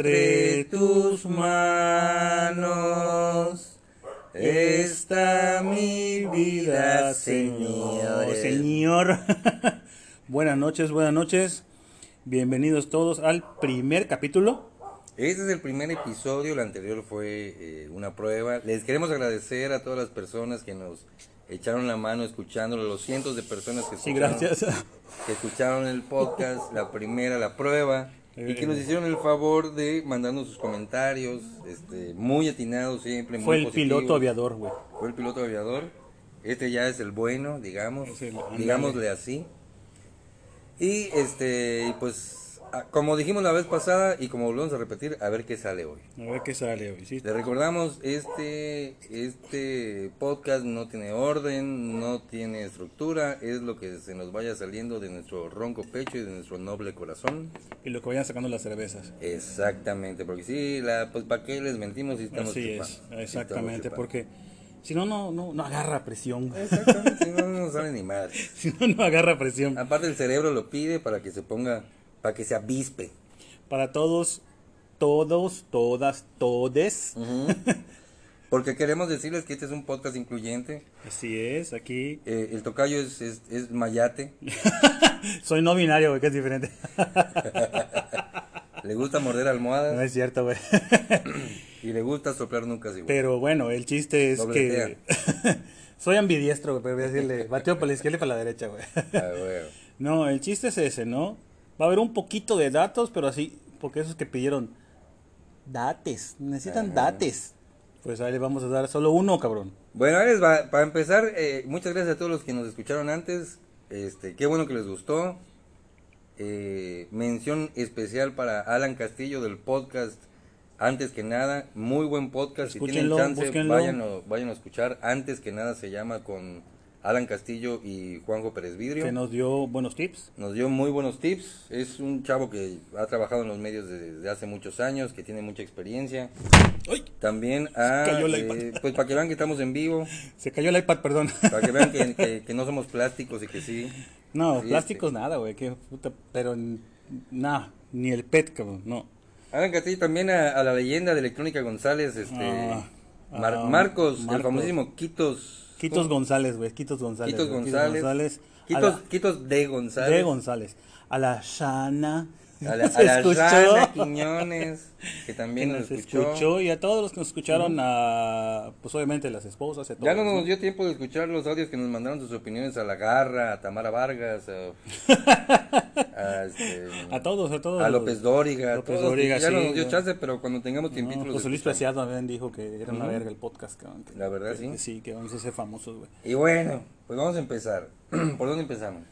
Entre tus manos está mi vida, Señor. Señor. buenas noches, buenas noches. Bienvenidos todos al primer capítulo. Este es el primer episodio, el anterior fue eh, una prueba. Les queremos agradecer a todas las personas que nos echaron la mano escuchándolo, los cientos de personas que Sí, escucharon, gracias. que escucharon el podcast, la primera, la prueba, y que nos hicieron el favor de mandarnos sus comentarios, este, muy atinados siempre, muy Fue el positivos. piloto aviador, güey. Fue el piloto aviador. Este ya es el bueno, digamos, el- digámosle así. Y este, pues, como dijimos la vez pasada y como volvemos a repetir, a ver qué sale hoy. A ver qué sale hoy, ¿sí? Le recordamos, este, este podcast no tiene orden, no tiene estructura, es lo que se nos vaya saliendo de nuestro ronco pecho y de nuestro noble corazón. Y lo que vayan sacando las cervezas. Exactamente, porque sí, la, pues para qué les mentimos si estamos Así chupando? es, exactamente, porque si no, no, no, no agarra presión. Exactamente, si no, no sale ni madre. Si no, no agarra presión. Aparte el cerebro lo pide para que se ponga, para que se avispe. Para todos, todos, todas, todes. Porque queremos decirles que este es un podcast incluyente. Así es, aquí. Eh, el tocayo es, es, es mayate. Soy no binario, güey, que es diferente. Le gusta morder No almohadas es cierto, güey. y le gusta soplar nunca igual. Pero bueno, el chiste es Dobletea. que. Soy ambidiestro, güey, pero voy a decirle. Bateo para la izquierda y para la derecha, güey. Ah, bueno. No, el chiste es ese, ¿no? Va a haber un poquito de datos, pero así, porque esos que pidieron dates, necesitan Ajá. dates. Pues ahí le vamos a dar solo uno, cabrón. Bueno, les va. Para empezar, eh, muchas gracias a todos los que nos escucharon antes. Este, qué bueno que les gustó. Eh, mención especial para Alan Castillo del podcast. Antes que nada, muy buen podcast. Si tienen Escúchenlo, chance, búsquenlo. váyanlo, váyanlo a escuchar. Antes que nada se llama con Alan Castillo y Juanjo Pérez Vidrio. Que nos dio buenos tips. Nos dio muy buenos tips. Es un chavo que ha trabajado en los medios desde hace muchos años, que tiene mucha experiencia. ¡Ay! También, a, cayó el eh, iPad. pues para que vean que estamos en vivo, Se cayó el iPad, perdón. para que vean que, que- que no somos plásticos y que sí. No, Sí, plásticos este. nada, güey. pero nada, ni el PET, cabrón, no. Alan Castillo también a, a la leyenda de Electrónica González, este Ah, Mar- ah, Marcos, el Marcos. famosísimo Quitos. Quitos González, güey. Quitos González. Quitos González. a Quitos, la- Quitos de González. de González. A la Shana. A la, ¿Se a la? Rana Quiñones, que que también nos nos escuchó. escuchó. y a todos los que nos escucharon, a, pues obviamente las esposas. y a Ya no todos, nos dio tiempo de escuchar los audios que nos mandaron sus opiniones a La Garra, a Tamara Vargas, a, a, este, A todos, a todos. a López Dóriga, López todos, Dóriga, ya no sí, nos dio chance, pero cuando tengamos No, tiempito los José Luis. Preciado también dijo que era una Ujú. verga el podcast, cabrón, que- La verdad, que- sí. Sí, que vamos a ser famosos, güey. Y bueno, pues vamos a empezar. ¿Por dónde empezamos?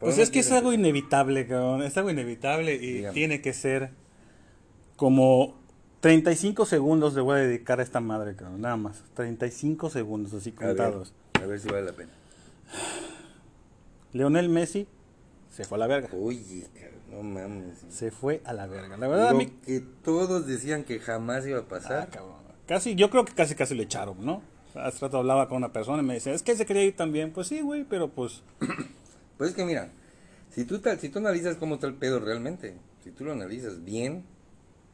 ¿Por Pues es que es algo inevitable, cabrón. Es algo inevitable y Dígame. tiene que ser como 35 segundos le voy a dedicar a esta madre, cabrón. Nada más. 35 segundos, así A ver, contados. a ver si vale la pena. Leonel Messi se fue a la verga. Oye, cabrón, no mames. Se fue a la verga. La verdad, a Lo mí. que todos decían que jamás iba a Ah, pasar. cabrón. Casi, yo creo que casi casi lo echaron, ¿no? Hace rato hablaba con una persona y me decía, es que se quería ir también. Pues sí, güey, pero pues. Pues es que mira, si tú, tal- si tú analizas cómo está el pedo realmente, si tú lo analizas bien,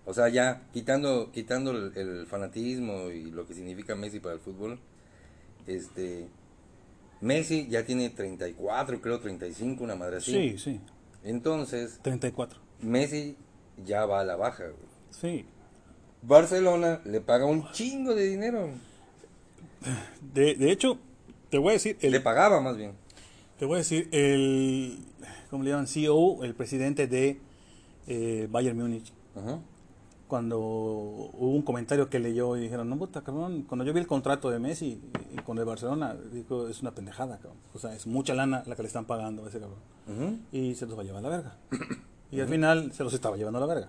o sea, ya quitando, quitando el, el fanatismo y lo que significa Messi para el fútbol, este, Messi ya tiene 34, creo 35, una madre así. Sí, sí. Entonces, 34. Messi ya va a la baja, güey. Sí. Barcelona le paga un chingo de dinero. De, de hecho, te voy a decir. El, Le pagaba más bien. Te voy a decir, el, ¿cómo le llaman? CEO, el presidente de eh, Bayern Múnich, Ajá. cuando hubo un comentario que leyó y dijeron, no, puta, cabrón, cuando yo vi el contrato de Messi con el Barcelona, dijo, es una pendejada, cabrón. O sea, es mucha lana la que le están pagando a ese cabrón. Y se los va a llevar a la verga. Y al final se los estaba llevando a la verga.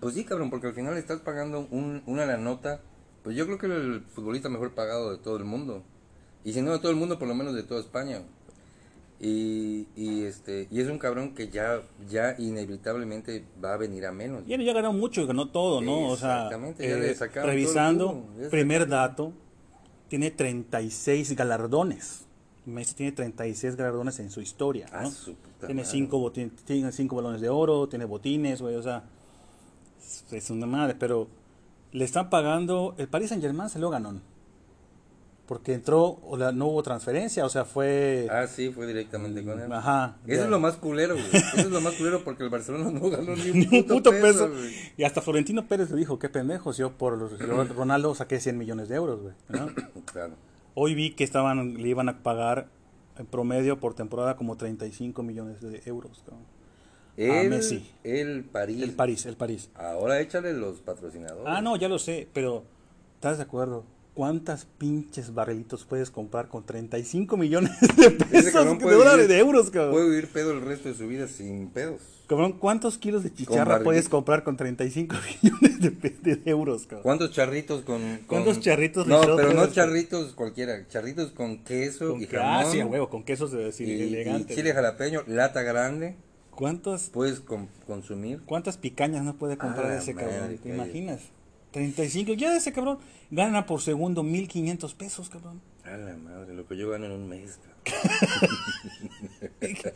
Pues sí, cabrón, porque al final le estás pagando un, una la nota. Pues yo creo que el futbolista mejor pagado de todo el mundo. Y si no de todo el mundo, por lo menos de toda España. Y, y este y es un cabrón que ya ya inevitablemente va a venir a menos. Y él ya ganó mucho ganó todo, ¿no? O sea, Exactamente, ya le eh, sacaron revisando, primer dato, tiene 36 galardones. Messi tiene 36 galardones en su historia, Ah, ¿no? su Tiene cinco, botin- tiene cinco balones de oro, tiene botines, güey, o sea, Es, una madre, pero le están pagando. El Paris Saint Germain se lo ganó. Porque entró, o la, no hubo transferencia, o sea, fue. Ah, sí, fue directamente con él. Ajá. Eso ya. es lo más culero, güey. Eso es lo más culero porque el Barcelona no ganó ni un Ni un puto, peso. Y hasta Florentino Pérez le dijo, qué pendejos, yo por los- Ronaldo saqué 100 millones de euros, güey. ¿no? Claro. Hoy vi que estaban, le iban a pagar en promedio por temporada como 35 millones de euros. cabrón. A Messi. el París. El París, el París. Ahora échale los patrocinadores. Ah, no, ya lo sé, pero ¿estás de acuerdo? ¿Cuántas pinches barrilitos puedes comprar con 35 millones de pesos, de dólares, de euros, cabrón? Puede vivir pedo el resto de su vida sin pedos. Cabrón, ¿cuántos kilos de chicharra puedes comprar con 35 millones de, de euros, cabrón? ¿Cuántos charritos con, con- ¿Cuántos charritos No, pero no charritos cualquiera, charritos con queso Con y que- ah, jamón. sí, huevo, con quesos de decir y, y elegante. chile jalapeño, lata grande, ¿Cuántas, puedes con- consumir. ¿Cuántas picañas no puede comprar Ah, ese madre, cabrón? ¿Te imaginas? 35, ya ese cabrón gana por segundo 1500 pesos, cabrón. A la madre, lo que yo gano en un mes. cabrón.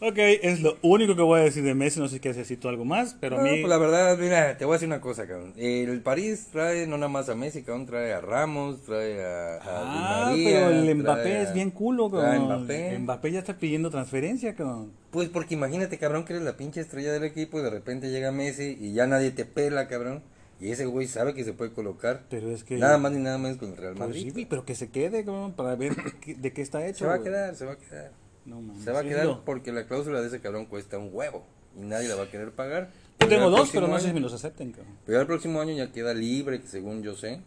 Ok, es lo único que voy a decir de Messi, no sé si necesito algo más, pero a No, mí... pues la verdad, mira, te voy a decir una cosa, cabrón. El París trae no nada más a Messi, cabrón, trae a Ramos, trae a, a Ah, María, pero el Mbappé a- es bien culo, a cabrón. Mbappé. Mbappé ya está pidiendo transferencia, cabrón. Pues porque imagínate, cabrón, que eres la pinche estrella del equipo y de repente llega Messi y ya nadie te pela, cabrón. Y ese güey sabe que se puede colocar. Pero es que... Nada más ni nada menos con el Real Pues Madrid. sí, pero que se quede, cabrón, para ver de qué está hecho. se va a quedar, se va a quedar. No, mames, Se va a quedar porque la cláusula de ese cabrón cuesta un huevo. Y nadie la va a querer pagar. Yo tengo dos, pero no sé si me los acepten, cabrón. Pero el próximo año ya queda libre, según yo sé.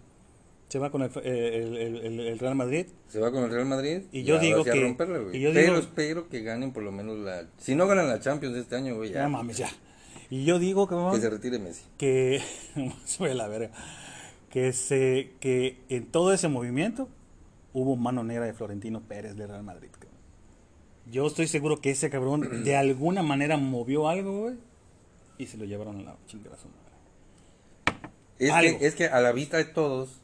Se va con el, eh, el- el- el- el Real Madrid. Se va con el Real Madrid. Y yo digo que- y yo pero digo- espero que ganen por lo menos la. Si no ganan la Champions este año, güey, ya. No mames, ya. Y yo digo, cabrón, que se retire Messi. que fue la verga que se que en todo ese movimiento hubo mano negra de Florentino Pérez de Real Madrid cabrón. yo estoy seguro que ese cabrón de alguna manera movió algo güey y se lo llevaron a la chingada su madre Es Algo. que, es que a la vista de todos,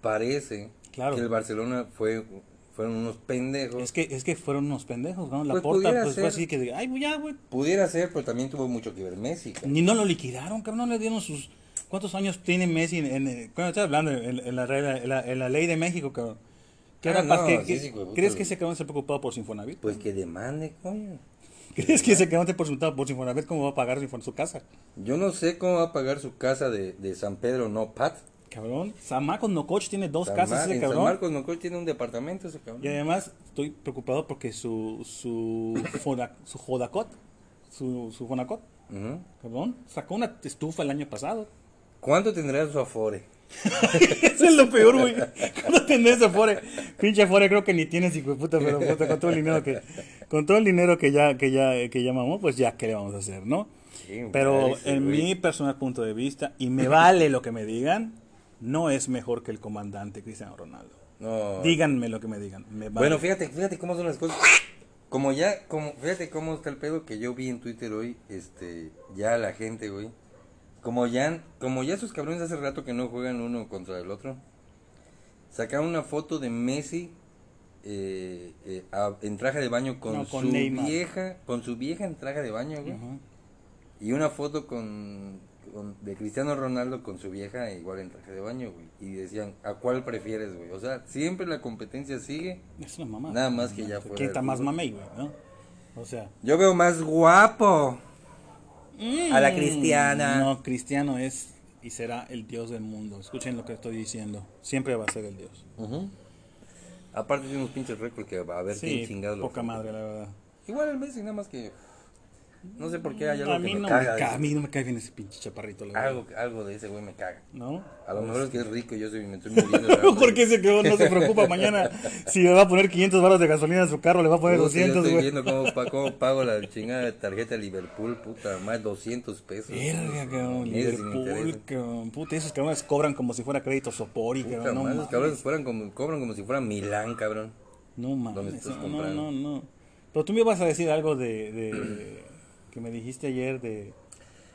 parece Claro. que el Barcelona fue fueron unos pendejos. es que es que fueron unos pendejos ¿no? la Pues porta pudiera pues fue ser. así que de, ay pues ya güey Pudiera ser, pero también tuvo mucho que ver Messi. cabrón. ni no lo liquidaron cabrón no le dieron sus cuántos años tiene Messi en, en- cuando estás hablando en, en la, en, la, en la ley de México cabrón ¿Qué Ah, no, que- sí, sí, ¿Crees que ese cabrón se preocupado por Sinfonavit? Pues que demande, coño. ¿Crees que ese cabrón te preguntado por Sinfonavit cómo va a pagar su casa? Yo no sé cómo va a pagar su casa de, de San Pedro, no Pat. Cabrón, San Marcos Nococh tiene dos San casas ese en San cabrón. Marcos Nocoy tiene un departamento ese cabrón. Y además estoy preocupado porque su su foda- su Jodacot, su, su Fonacot, Ujú. cabrón, sacó una estufa el año pasado. ¿Cuánto tendrá su Afore? Eso es lo peor, güey. ¿Cuándo tenés ese Afore? Pinche Afore creo que ni tienes, hijo de puta, pero puta, con todo el dinero que, con todo el dinero que ya, que ya, que ya mamó, pues ya, ¿qué le vamos a hacer, no? Sí, Pero en güey. mi personal punto de vista, y me vale lo que me digan, no es mejor que el comandante Cristiano Ronaldo. No. Díganme lo que me digan. Me vale. Bueno, fíjate, fíjate cómo son las cosas. Como ya, como, fíjate cómo está el pedo que yo vi en Twitter hoy, este, ya la gente, güey. Como ya, como ya esos cabrones hace rato que no juegan uno contra el otro. Sacaron una foto de Messi eh, eh, a- en traje de baño con, No, con su Neymar. vieja, con su vieja en traje de baño, güey. Y una foto con, con- de Cristiano Ronaldo con su vieja igual en traje de baño, güey. Y decían, ¿a cuál prefieres, güey? O sea, siempre la competencia sigue. Es una mamá. Nada más que ya ¿Quién del está más mamey, güey? ¿no? O sea. Yo veo más guapo a la cristiana. No, Cristiano es y será el Dios del mundo. Escuchen lo que estoy diciendo. Siempre va a ser el Dios. Aparte tiene unos pinches récords que va a quién Sí, chingado lo poca madre, la verdad. Igual el Messi, nada más que... No sé por qué hay algo a que mí me no caga. me cae, a mí no me cae bien ese pinche chaparrito, la verdad. algo, algo de ese güey me caga. ¿No? A lo mejor es que es rico y yo soy, me estoy muriendo. Porque ese cabrón no se preocupa mañana si le va a poner 500 baros de gasolina a su carro, le va a poner yo 200, estoy viendo cómo, pa- cómo pago la chingada de tarjeta de Liverpool, puta, más 200 pesos. Verga, cabrón. Liverpool, cabrón. Puta, esos cabrones cobran como si fuera crédito Sopori, Puta cabrón. No esos cabrones fueran como, cobran como si fuera Milán, cabrón. No ¿Dónde mames. No, no, no. Pero tú me ibas a decir algo de, de- que me dijiste ayer de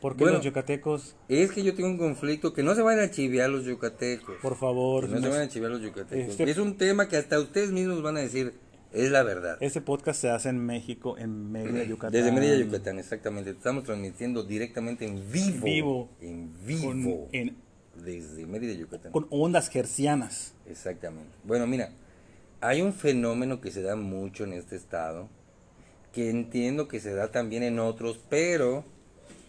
por qué Bueno. los yucatecos, Es que yo tengo un conflicto, que no se vayan a chiviar los yucatecos. por favor, Que no se vayan a chiviar los yucatecos. Este- Es un tema que hasta ustedes mismos van a decir, Es la verdad. Este podcast se hace en México, en Mérida, Yucatán. Desde Mérida, Yucatán, exactamente. Estamos transmitiendo directamente en vivo. Vivo. En vivo. Con, en- desde Mérida, Yucatán. con ondas gercianas. Exactamente. Bueno, mira, hay un fenómeno que se da mucho en este estado, que entiendo que se da también en otros, pero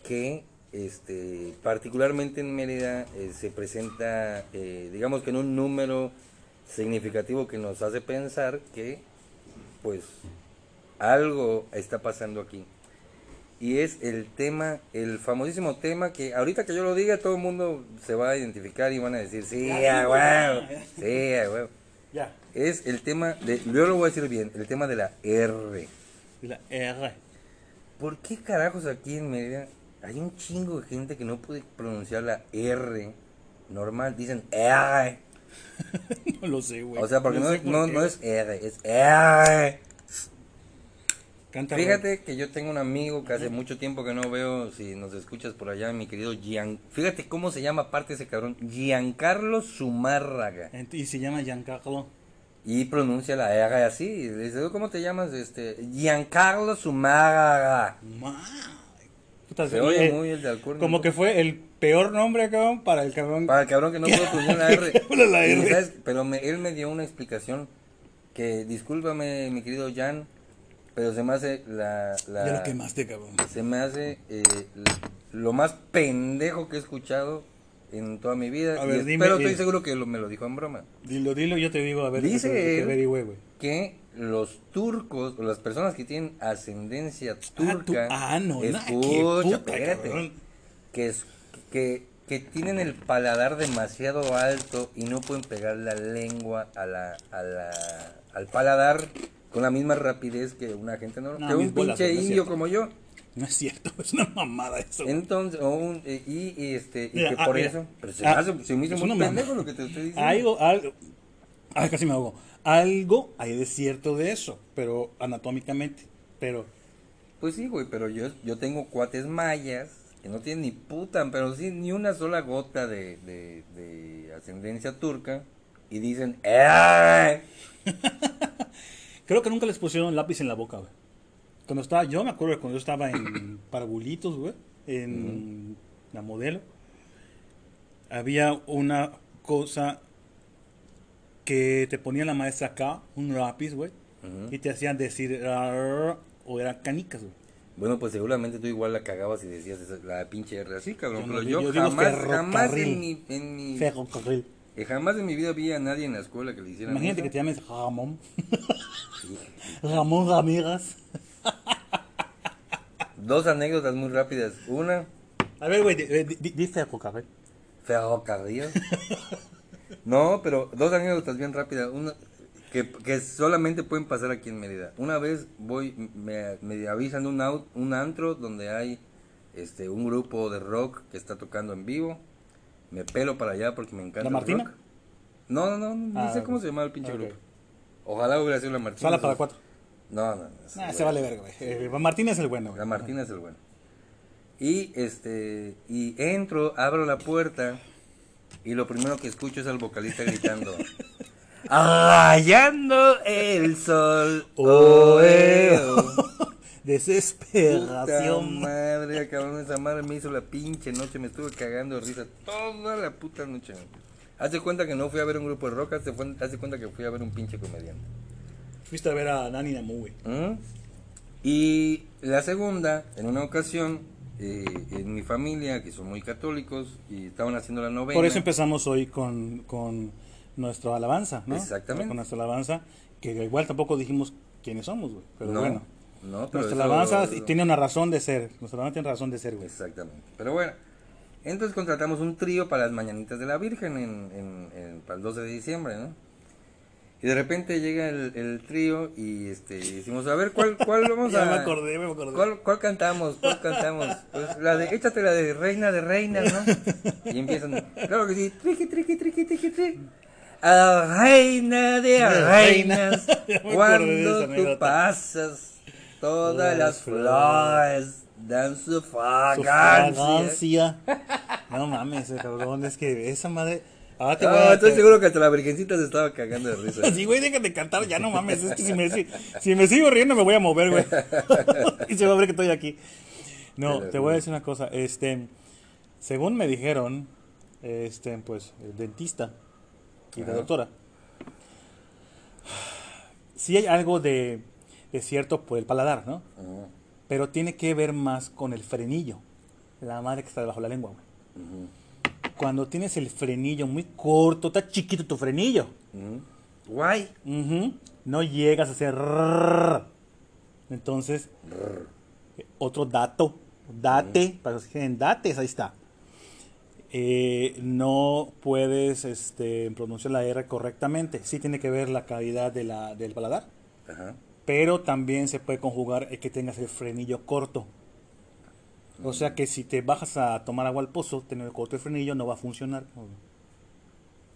que este, particularmente en Mérida eh, se presenta, eh, digamos que en un número significativo que nos hace pensar que, pues, algo está pasando aquí. Y es el tema, el famosísimo tema que ahorita que yo lo diga todo el mundo se va a identificar y van a decir, sí, a huevo, sí, a huevo. Ya. Es el tema de, yo lo voy a decir bien, el tema de la R. Y la R. ¿Por qué carajos aquí en Mérida hay un chingo de gente que no puede pronunciar la R normal? Dicen R. No lo sé, güey. O sea, porque no, es- por no, qué. no es R, es R. Canta, Fíjate que yo tengo un amigo que hace mucho tiempo que no veo, si nos escuchas por allá, mi querido Gian. Fíjate cómo se llama aparte ese cabrón, Giancarlo Zumárraga. Y se llama Giancarlo. Y pronuncia la R así. y le dice, ¿cómo te llamas? Este, Giancarlo Zumárraga. Ma- Puta, Se oye eh, muy el de Alcorn. Como que fue el peor nombre, cabrón, para el cabrón. Para el cabrón que no pudo pronunciar la R. Habla la Y, R. ¿sabes? Pero me- él me dio una explicación que, discúlpame, mi querido Jan, pero se me hace la... la Ya lo quemaste, cabrón. se me hace eh, lo más pendejo que he escuchado en toda mi vida. A y ver, es- dime, pero estoy eh, seguro que lo- me lo dijo en broma. Dilo, dilo, yo te digo, a ver. Dice que él- güey. Que los turcos, o las personas que tienen ascendencia Ah, tú- turca, ah, no, escucha, puta, espérate, que, es, que, que tienen el paladar demasiado alto y no pueden pegar la lengua a la, a la, al paladar con la misma rapidez que una gente normal, No, que un pinche indio como yo. No es cierto, es una mamada eso. güey. Entonces, o un- eh, y, y este, y Mira, que ah, por mira. eso, pero se, Ah, me hace- se me hizo muy pendejo lo que te estoy diciendo. Algo, algo. Ay, casi me ahogo. Algo hay de cierto de eso, pero anatómicamente. Pero Pues sí, güey, pero yo, yo tengo cuates mayas que no tienen ni puta, pero sí, ni una sola gota de, de, de ascendencia turca y dicen, ¡eh! creo que nunca les pusieron lápiz en la boca, güey. Cuando estaba, yo me acuerdo de cuando yo estaba en Parabulitos, güey, en la modelo, había una cosa que te ponía la maestra acá, un lápiz, güey, y te hacían decir, o eran canicas, güey. Bueno, pues seguramente tú igual la cagabas y decías esa- la pinche R así, cabrón. Yo no pero yo, jamás, jamás en mi, en mi, Ferrocarril. eh, jamás en mi vida vi a nadie en la escuela que le hiciera Imagínate que te llames Ramón. Ramón Ramírez. Dos anécdotas muy rápidas. Una, A ver, güey, di- ferrocarril. ferrocarril. no, pero dos anécdotas bien rápidas. Una que, que solamente pueden pasar aquí en Mérida. Una vez voy, me, me avisan de un, au- un antro donde hay este un grupo de rock que está tocando en vivo. Me pelo para allá porque me encanta ¿La el Martina? rock. No, no, no, no Ah, sé cómo se llamaba el pinche grupo. Ojalá hubiera sido la Martina. Sala para cuatro. No, no, no. Ah, se vale verga, güey. Eh, Martín es el bueno, güey. La Martina es el bueno. Y este y entro, abro la puerta y lo primero que escucho es al vocalista gritando Rayando el sol. Oh, eh, oh". Puta Desesperación. madre, cabrón, esa madre me hizo la pinche noche, me estuve cagando de risa toda la puta noche. Hace cuenta que no fui a ver un grupo de rock, hace, hace cuenta que fui a ver un pinche comediante. Fuiste a ver a Nani Namu, güey. ¿Mm? Y la segunda, en una ocasión, eh, en mi familia, que son muy católicos, y estaban haciendo la novena. Por eso empezamos hoy con, con nuestra alabanza, ¿no? Exactamente. Con nuestra alabanza, que igual tampoco dijimos quiénes somos, güey. Pero No, bueno. no, pero nuestra alabanza tiene una razón de ser. Nuestra alabanza tiene razón de ser, güey. Exactamente. Pero bueno, entonces contratamos un trío para las mañanitas de la Virgen en, en- en- para el 12 de diciembre, ¿no? Y de repente llega el, el trío y este y decimos, a ver, ¿cuál, cuál vamos Ya a...? me acordé, me acordé. ¿Cuál, cuál cantamos? ¿Cuál cantamos? Pues la de, échate la de Reina de Reinas, ¿no? Y empiezan, claro que sí, triqui, triqui, triqui, triqui, triqui. A la reina de reinas. Ya cuando tú pasas, todas Las las flores dan su Su fragancia. fragancia. No mames, cabrón, es que esa madre. Ah, te voy Ah, a- estoy seguro que hasta la virgencita se estaba cagando de risa. Sí, güey, déjate cantar, ya no mames. Es que si me, si, si me sigo riendo me voy a mover, güey. y se va a ver que estoy aquí. No, te voy a decir una cosa. Este, según me dijeron, este, pues, el dentista y la Ajá. doctora, sí hay algo de, de cierto por el paladar, ¿no? Pero tiene que ver más con el frenillo. La madre que está debajo de la lengua, güey. ujú, Cuando tienes el frenillo muy corto, está chiquito tu frenillo. Guay. No llegas a hacer. Entonces, Rrr. otro dato. Date, para los que tienen dates, ahí está. Eh, no puedes este, pronunciar la R correctamente. Sí tiene que ver la calidad de la, del paladar. Ajá. Pero también se puede conjugar el que tengas el frenillo corto. O sea que si te bajas a tomar agua al pozo, tener corto el frenillo no va a funcionar.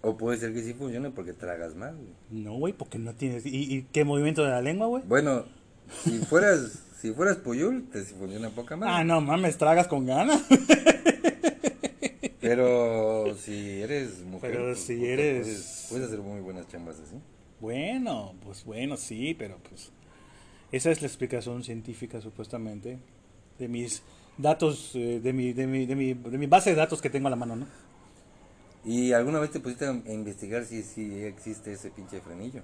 O puede ser que sí funcione porque tragas mal. güey. No, güey, porque no tienes. ¿Y, y qué movimiento de la lengua, güey? Bueno, si fueras, si fueras Puyul, te funciona poca madre. Ah, no mames, tragas con ganas. Pero si eres mujer, Pero pues, si puta, eres- Puedes, puedes hacer muy buenas chambas así. Bueno, pues bueno, sí, pero pues esa es la explicación científica supuestamente de mis datos, eh, de, mi, de, mi, de, mi, de mi base de datos que tengo a la mano, ¿no? ¿Y alguna vez te pusiste a investigar si, si existe ese pinche frenillo?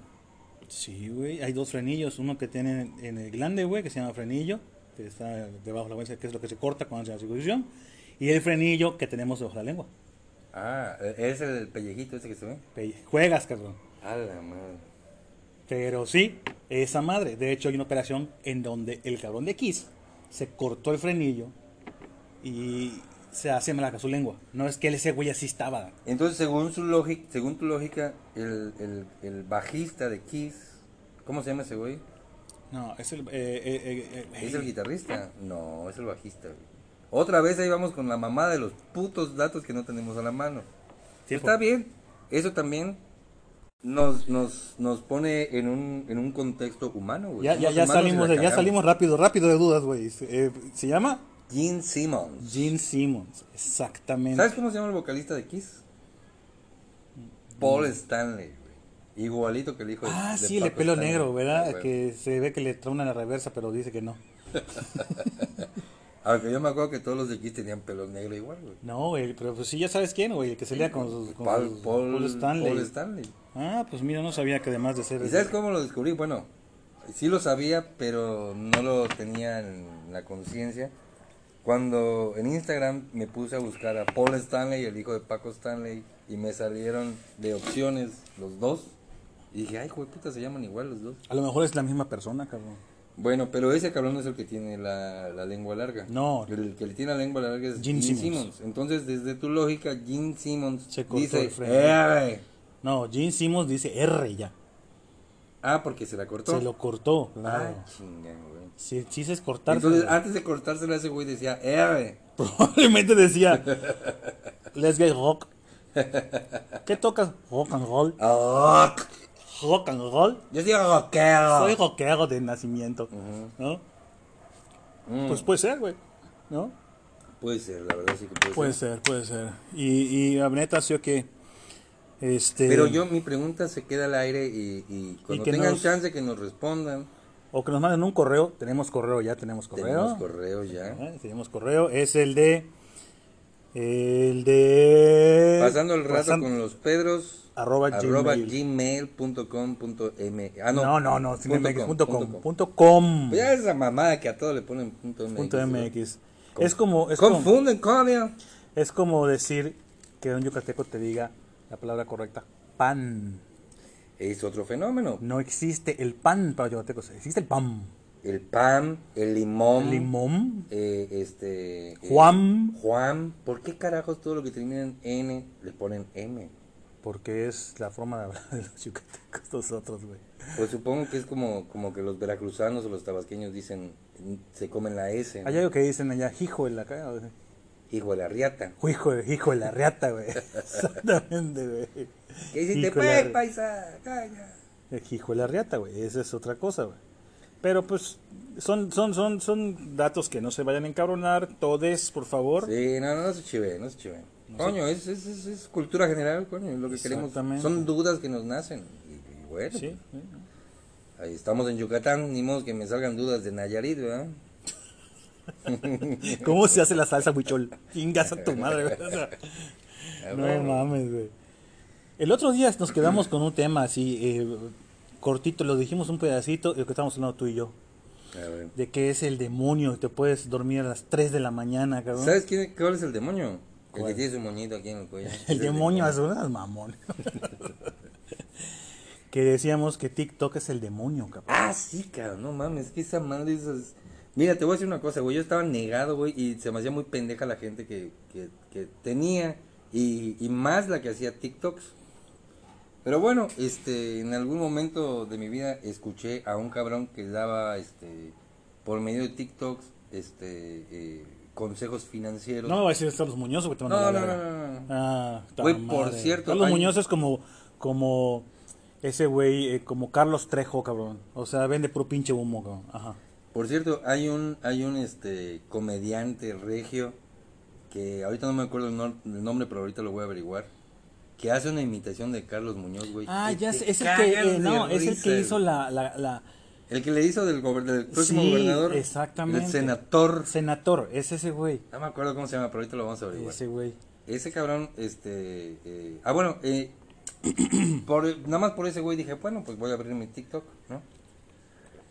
Sí, güey, hay dos frenillos, uno que tiene en el glande, güey, que se llama frenillo, que está debajo de la lengua, que es lo que se corta cuando se hace la circuncisión, y el frenillo que tenemos debajo de la lengua. Ah, es el pellejito ese que se ve. Pe- Juegas, cabrón. A la madre. Pero sí, esa madre. De hecho, hay una operación en donde el cabrón de Kiss se cortó el frenillo y se hace malaca su lengua. No es que ese güey así estaba. Entonces, según su lógica, según tu lógica, el, el, el bajista de Kiss, ¿cómo se llama ese güey? No, es el. eh, eh, eh, eh, ¿Es el guitarrista? No, es el bajista. güey. Otra vez ahí vamos con la mamada de los putos datos que no tenemos a la mano. Está bien, eso también nos, nos, nos pone en un, en un contexto humano, güey. Ya, ya, ya salimos, ya salimos rápido, rápido de dudas, güey. Eh, se llama Gene Simmons. Gene Simmons. Exactamente. ¿Sabes cómo se llama el vocalista de Kiss? Paul Stanley, güey. Igualito que el hijo de Ah, de sí, el de Paco pelo Stanley. negro, ¿verdad? Ah, güey. que se ve que le trae una en la reversa, pero dice que no. Aunque yo me acuerdo que todos los de Kiss tenían pelo negro igual, güey. No, güey, pero pues sí, ya sabes quién, güey, el que salía con sus. con Paul, Paul- Paul Stanley. Paul Stanley. Ah, pues mira, no sabía que además de ser. ¿Y sabes cómo lo descubrí? Bueno, sí lo sabía, pero no lo tenía en la conciencia. Cuando en Instagram me puse a buscar a Paul Stanley, el hijo de Paco Stanley, y me salieron de opciones los dos. Y dije, ay, güey, puta, se llaman igual los dos. A lo mejor es la misma persona, cabrón. Bueno, pero ese cabrón no es el que tiene la, la lengua larga. No. El que le tiene la lengua larga es Gene Simmons. Simmons. Entonces, desde tu lógica, Gene Simmons Se dice, el. "Eh". No, Gene Simmons dice R ya. Ah, porque se la cortó. Se lo cortó, claro. Ah, güey. Si sí, es cortar. Entonces, antes de cortársela, ese güey decía, R. Probablemente decía, let's get rock. ¿Qué tocas? Rock and roll. Ah, Rock and roll. Yo soy rockero. Soy rockero de nacimiento. ¿No? Mm, Pues puede ser, güey. ¿No? puede ser, la verdad sí que puede, Puede ser. ser, puede ser. Y, y la neta, sí que. Este. Pero yo, mi pregunta se queda al aire y, y cuando que tengan nos- chance que nos respondan. O que nos manden un correo. Tenemos correo, ya tenemos correo. Tenemos correo ya. Eh, Tenemos correo. Es el de. El de. Pasando el rato Pasan- con los Pedros. Arroba arroba gmail. gmail.com.m. Ah, No, no, no. sin punto MX, com, punto com. Pues ya esa mamada que a todo le ponen punto MX. Punto ¿no? MX. Es como. Es como, Confunden, coño. es como decir que un yucateco te diga la palabra correcta. Pan. Es otro fenómeno. No existe el pan para yucatecos. Existe el pan. El pan, el limón. Limón. eh, este. eh, Juan. Juan. ¿Por qué carajos todo lo que termina en N le ponen M? Porque es la forma de hablar de los yucatecos nosotros, güey. Pues supongo que es como, como que los veracruzanos o los tabasqueños dicen, se comen la S. ¿no? Hay algo que dicen allá, hijo de la cara. Hijo de la riata. Hijo de, hijo de la reata, güey. Exactamente, güey. ¿Qué hiciste, la pues, paisa? Calla. El hijo de la riata, güey. Esa es otra cosa, güey. Pero pues son, son, son, son datos que no se vayan a encabronar. Todes, por favor. Sí, no, no, no se chive, no se chive. No. Coño, es, es, es, es cultura general, coño, es lo que queremos. Son dudas que nos nacen. Y, y bueno, Sí, sí. ahí estamos en Yucatán, ni modo que me salgan dudas de Nayarit, ¿verdad? ¿Cómo se hace la salsa huichol? Chingas a tu madre, güey. O sea, Ah, no mames, güey. El otro día nos quedamos con un tema así, eh, cortito, lo dijimos un pedacito, lo que estábamos hablando tú y yo, de que es el demonio y te puedes dormir a las 3 de la mañana, cabrón. ¿Sabes quién, cuál es el demonio? El que tiene su moñito aquí en el cuello. Es El demonio azul, unas mamón. que decíamos que TikTok es el demonio, cabrón. Ah, sí, cabrón, no mames, que esa madre esas... Mira, te voy a decir una cosa, güey, yo estaba negado, güey, y se me hacía muy pendeja la gente que, que, que tenía, y, y más la que hacía TikToks. Pero bueno, este, en algún momento de mi vida escuché a un cabrón que daba, este, por medio de TikToks, este, eh, consejos financieros. No, va a decir Carlos Muñoz, porque te van a no, no, no, no, no. Ah, Güey, por madre. cierto, Carlos hay- Muñoz es como, como ese güey, eh, como Carlos Trejo, cabrón. O sea, vende puro pinche humo, cabrón. Ajá. Por cierto, hay un, hay un este comediante regio que ahorita no me acuerdo el, nor- el nombre, pero ahorita lo voy a averiguar. Que hace una imitación de Carlos Muñoz, güey. Ah, ya sé, es el que, eh, no, es el que hizo la, la, la El que le hizo del, del próximo Sí, gobernador. exactamente. El senador. senator, es ese güey. No me acuerdo cómo se llama, pero ahorita lo vamos a averiguar. Ese güey. Ese cabrón, este... eh, ah, bueno, eh, por, nada más por ese güey dije, bueno, pues voy a abrir mi TikTok, ¿no?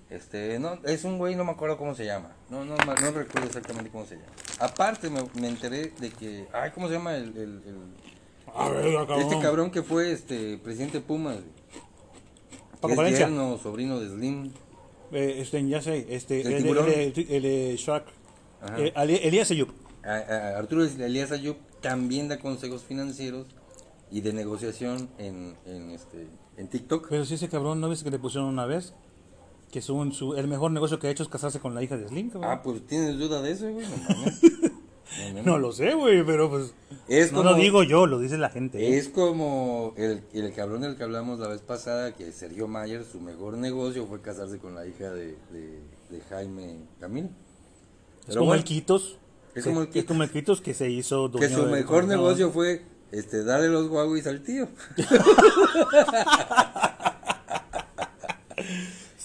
Este, no, es un güey, no me acuerdo cómo se llama. No, no, no recuerdo exactamente cómo se llama. Aparte, me, me enteré de que, ay, ¿cómo se llama el, el- el- A ver, cabrón. este cabrón que fue, este, presidente Pumas? Paco es Valencia. yerno, sobrino de Slim. Eh, este, ya sé, este, ¿El el, el, Shark. Eh, Elías Ayub. A- a- Arturo Elías Ayub también da consejos financieros y de negociación en, en, este, en TikTok. Pero si ese cabrón, ¿no viste que le pusieron una vez? Que su, su, el mejor negocio que ha hecho es casarse con la hija de Slim, cabrón. Ah, pues tienes duda de eso, güey. No, lo sé, güey, pero pues. Es no como- lo digo yo, lo dice la gente. ¿eh? Es como el, el cabrón del que hablamos la vez pasada, que Sergio Mayer, su mejor negocio fue casarse con la hija de, de, de Jaime Camil. Es como bueno, el Quitos. Es como el Es Quitos. como el Quitos que se hizo que su mejor negocio fue este darle los Huawei al tío.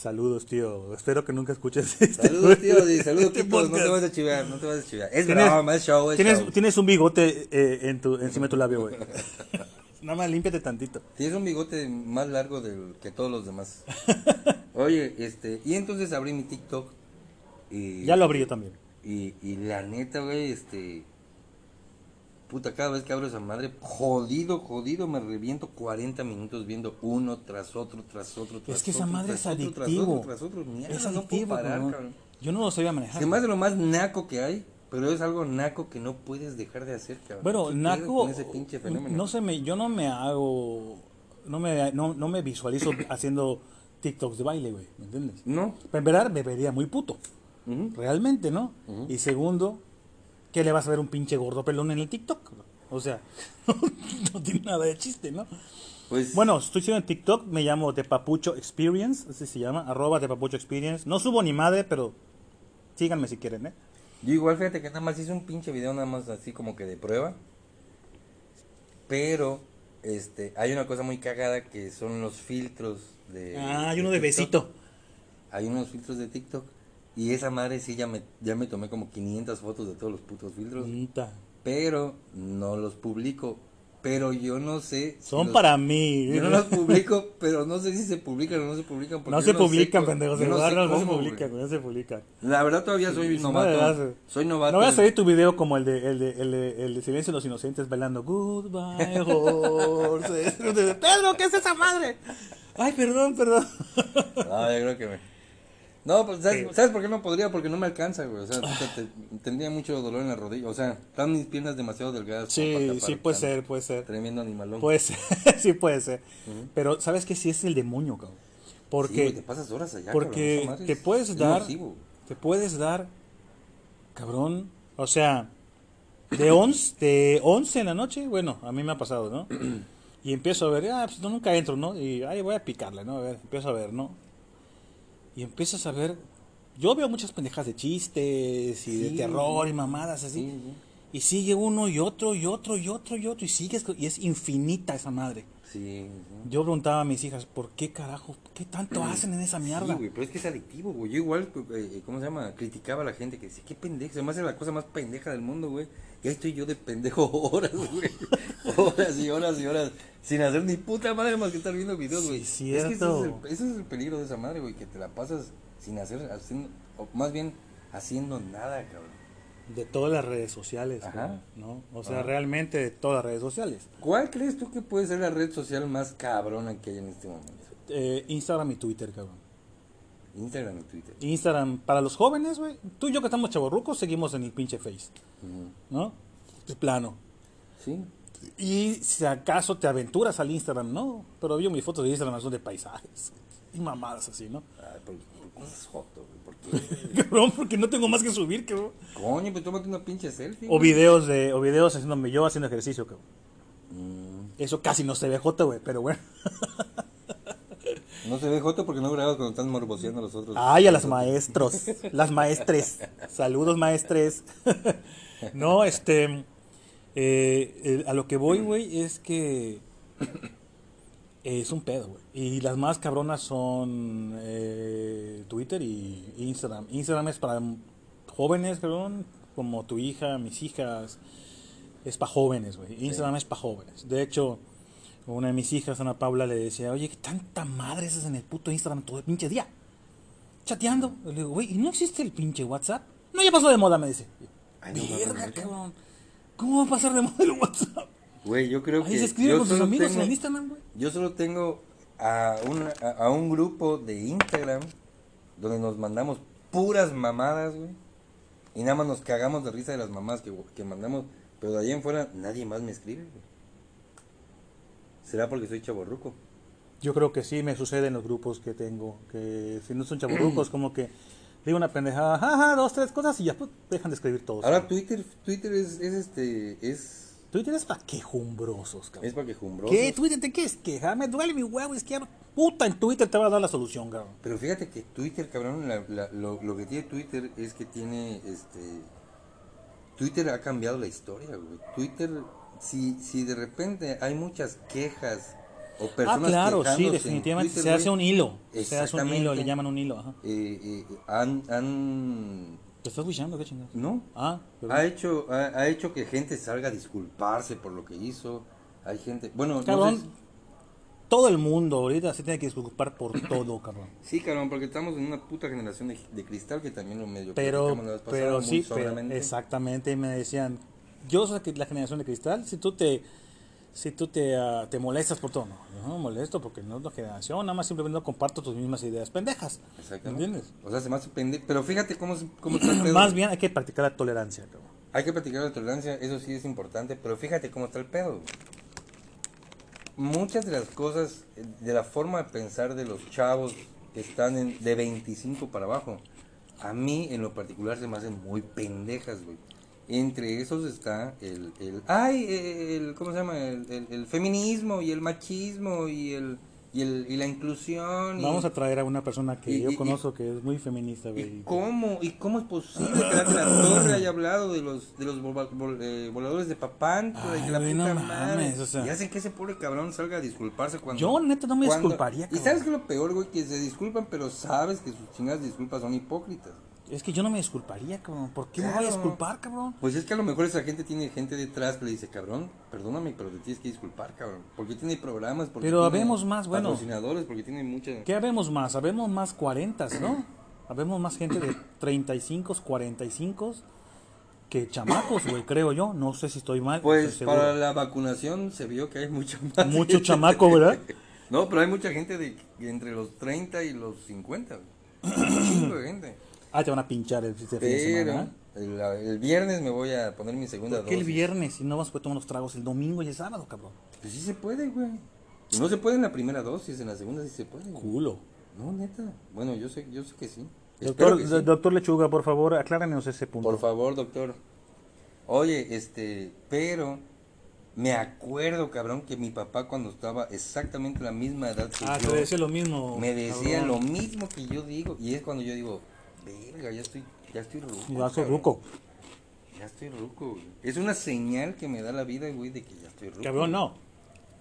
Saludos, tío. Espero que nunca escuches este. Saludos, tío, y saludos, este Quitos, no te vas a chivar, no te vas a chivar. Es Tienes- broma, es show, es Tienes, show. tienes un bigote eh, en tu, encima de tu labio, güey. Nada más límpiate tantito. Tienes un bigote más largo del, que todos los demás. Oye, este, y entonces abrí mi TikTok y... Ya lo abrí yo también. Y, y la neta, güey, este. Puta, cada vez que abro esa madre, jodido, jodido, me reviento 40 minutos viendo uno tras otro, tras otro, tras Es que esa madre es tras tras adictivo. otro, tras otro. Mierda, Es no puedo adictivo, parar, cabrón. cabrón. Yo no lo sabía manejar. Me hace lo más naco que hay, pero es algo naco que no puedes dejar de hacer, cabrón. Bueno, ¿Qué pedo Naco, con ese pinche fenómeno? no se me, yo no me hago, no me, no, no me visualizo haciendo TikToks de baile, güey, ¿me entiendes? No. En verdad me vería muy puto, realmente, ¿no? Y segundo, ¿qué le vas a ver un pinche gordo pelón en el TikTok? O sea, no tiene nada de chiste, ¿no? Pues, Bueno, estoy siendo en TikTok, me llamo De Papucho Experience, así se llama, arroba De Papucho Experience. No subo ni madre, pero síganme si quieren, ¿eh? Yo igual, fíjate que nada más hice un pinche video nada más así como que de prueba. Pero, este, hay una cosa muy cagada que son los filtros de... Ah, hay uno de besito. Hay unos filtros de TikTok. Y esa madre sí ya me, ya me tomé como 500 fotos de todos los putos filtros. Pero no los publico. Pero yo no sé. si Son los- para mí. Yo no los publico, pero no sé si se publican o no se publican. No se publican, no sé se publican, no se publican. La verdad todavía soy Sí, novato. soy novato. No voy a salir tu video como el de, el de, el de, el de Silencio de los Inocentes bailando Goodbye Horses. Pedro, ¿qué es esa madre? Ay, perdón, perdón. No, yo creo que me... No, pues ¿sabes, ¿sabes por qué no podría? Porque no me alcanza, güey. O sea, te- te- tendría mucho dolor en la rodilla. O sea, están mis piernas demasiado delgadas. para Sí, tapar sí puede tan ser, puede ser. Tremendo animalón. Puede ser, sí puede ser. Pero, ¿sabes qué? Sí es el demonio, cabrón. Sí, Porque, güey, te pasas horas allá, porque cabrón, te es- puedes es dar, te puedes dar, cabrón, o sea, de 11, de 11 en la noche, bueno, a mí me ha pasado, ¿no? Y empiezo a ver, ah, pues no, nunca entro, ¿no? Y ahí voy a picarle, ¿no? A ver, empiezo a ver, ¿no? Y empiezas a ver, yo veo muchas pendejas de chistes y de terror y mamadas así. Sí, sí. Y sigue uno y otro y otro y otro y otro y sigues y es infinita esa madre. Sí, Yo preguntaba a mis hijas, ¿por qué carajo? ¿Qué tanto hacen en esa mierda? Sí, güey, pero es que es adictivo, güey. Yo igual, eh, ¿cómo se llama? Criticaba a la gente que decía, qué pendejo, se me hace la cosa más pendeja del mundo, güey. Y ahí estoy yo de pendejo horas, güey. horas y horas y horas. Sin hacer ni puta madre más que estar viendo videos, güey. Sí, Es que ese es, el, ese es el peligro de esa madre, güey, que te la pasas sin hacer, haciendo, o más bien haciendo nada, cabrón. De todas las redes sociales, Ajá. ¿no? O sea, Ajá. realmente de todas las redes sociales. ¿Cuál crees tú que puede ser la red social más cabrona que hay en este momento? Eh, Instagram y Twitter, cabrón. Instagram y Twitter. Instagram, para los jóvenes, güey. Tú y yo que estamos chavorrucos, seguimos en el pinche Face. ¿no? De plano. Sí. Y si acaso te aventuras al Instagram, no. Pero yo mis fotos de Instagram son de paisajes. Y mamadas así, ¿no? Ay, por, por cosas joto, güey. Cabrón, porque no tengo más que subir, cabrón. Coño, pues tómate una pinche selfie. O güey. videos de, o videos haciéndome yo haciendo ejercicio, cabrón. Mm, Eso casi no se ve jota, güey, pero bueno. No se ve joto porque no grabas cuando están morboseando a los otros. Ay, a las maestros, las maestres. Saludos, maestres. no, este. eh, eh, a lo que voy, güey, es que. Es un pedo, güey. Y las más cabronas son eh, Twitter y Instagram. Instagram es para jóvenes, cabrón, como tu hija, mis hijas. Es para jóvenes, güey. Instagram es para jóvenes. De hecho, una de mis hijas, Ana Paula, le decía, oye, ¿qué tanta madre haces en el puto Instagram todo el pinche día? Chateando. Le digo, güey, ¿y no existe el pinche WhatsApp? No, ya pasó de moda, me dice. Ay, no, cabrón. ¿Cómo va a pasar de moda el WhatsApp? Güey, yo creo Ahí que. se escribe yo con sus solo amigos tengo- en Instagram, güey. Yo solo tengo a, una- a, a un grupo de Instagram donde nos mandamos puras mamadas, güey. Y nada más nos cagamos de risa de las mamás que, que mandamos. Pero de ahí en fuera nadie más me escribe, güey. ¿Será porque soy chaborruco? Yo creo que sí me sucede en los grupos que tengo, que si no son chaburrucos, como que digo una pendejada, jaja, dos, tres cosas y ya pues, dejan de escribir todos. Ahora Twitter, Twitter es, es este, es, Twitter es para quejumbrosos, cabrón. es para quejumbrosos. ¿Qué? ¿Twitter te quieres quejar? Me duele mi huevo izquierdo. Puta, en Twitter te va a dar la solución, cabrón. Pero fíjate que Twitter, cabrón, la- la- lo, lo que tiene Twitter es que tiene, este, Twitter ha cambiado la historia, güey. Twitter, si, si de repente hay muchas quejas o Ah, personas claro, sí, definitivamente. Twitter, se hace un hilo. Se hace un hilo, le llaman un hilo. Ajá. eh, eh, han, han, ¿Te estás wishando? ¿Qué chingados? no, Ah, perdón. ha hecho, ha, ha hecho que gente salga a disculparse por lo que hizo. Hay gente, bueno, no Cabrón, sé si- todo el mundo ahorita se tiene que disculpar por todo, cabrón. Sí, cabrón, porque estamos en una puta generación de, de cristal que también lo medio Pero, pero sí, pero exactamente, y me decían, yo soy la generación de cristal, si tú te, si tú te, ah, te molestas por todo, no, yo no me molesto porque no es la generación, nada más simplemente no comparto tus mismas ideas pendejas, Exactamente. ¿entiendes? O sea, se me hace pendejo. Pero fíjate cómo, cómo está el pedo. Más bien hay que practicar la tolerancia, cabrón. Hay que practicar la tolerancia, eso sí es importante. Pero fíjate cómo está el pedo. Muchas de las cosas, de la forma de pensar de los chavos que están en, de 25 para abajo, a mí en lo particular se me hacen muy pendejas, güey. Entre esos está el, el ay, el, ¿cómo se llama? El, el- el feminismo y el machismo y el, y el, y la inclusión. y- Vamos a traer a una persona que y- yo conozco que es muy feminista, ¿Y cómo? ¿Y cómo es posible que la, la torre haya hablado de los de los vol- vol- eh, voladores de y Ay, que la güey, puta no madre? mames, o sea. y hacen que ese pobre cabrón salga a disculparse cuando Yo, neta, no me cuando- disculparía, Y sabes que lo peor, güey, que se disculpan, pero sabes que sus chingadas disculpas son hipócritas. Es que yo no me disculparía, cabrón. ¿Por qué me voy a disculpar, cabrón? Pues es que a lo mejor esa gente tiene gente detrás que le dice, cabrón, perdóname, pero te tienes que disculpar, cabrón. Porque tiene programas, porque Pero tiene habemos más, bueno. patrocinadores, porque tiene mucha... ¿Qué habemos más? Habemos más 40, ¿no? Habemos más gente de 35, 45 que chamacos, güey, creo yo. No sé si estoy mal. Pues estoy para la vacunación se vio que hay mucho más. Mucho chamaco, ¿verdad? No, pero hay mucha gente de entre los 30 y los 50. güey. Un chingo de gente. Ah, te van a pinchar el este fin de semana. El, el viernes me voy a poner mi segunda ¿Por qué el viernes? Si no vas a poder tomar los tragos el domingo y el sábado, cabrón. Pues sí se puede, güey. No se puede en la primera dosis, en la segunda sí se puede. güey. Culo. No, neta. Bueno, yo sé, yo sé que sí. Doctor, Espero que sí. doctor Lechuga, por favor, acláranos ese punto. Por favor, doctor. Oye, este, pero me acuerdo, cabrón, que mi papá cuando estaba exactamente la misma edad que Ah, yo, te decía lo mismo. me decía cabrón. lo mismo que yo digo y es cuando yo digo, verga, ya estoy, ya estoy ruco. Ya soy ruco. ya estoy ruco, güey. Es una señal que me da la vida, güey, de que ya estoy ruco. Cabrón, no.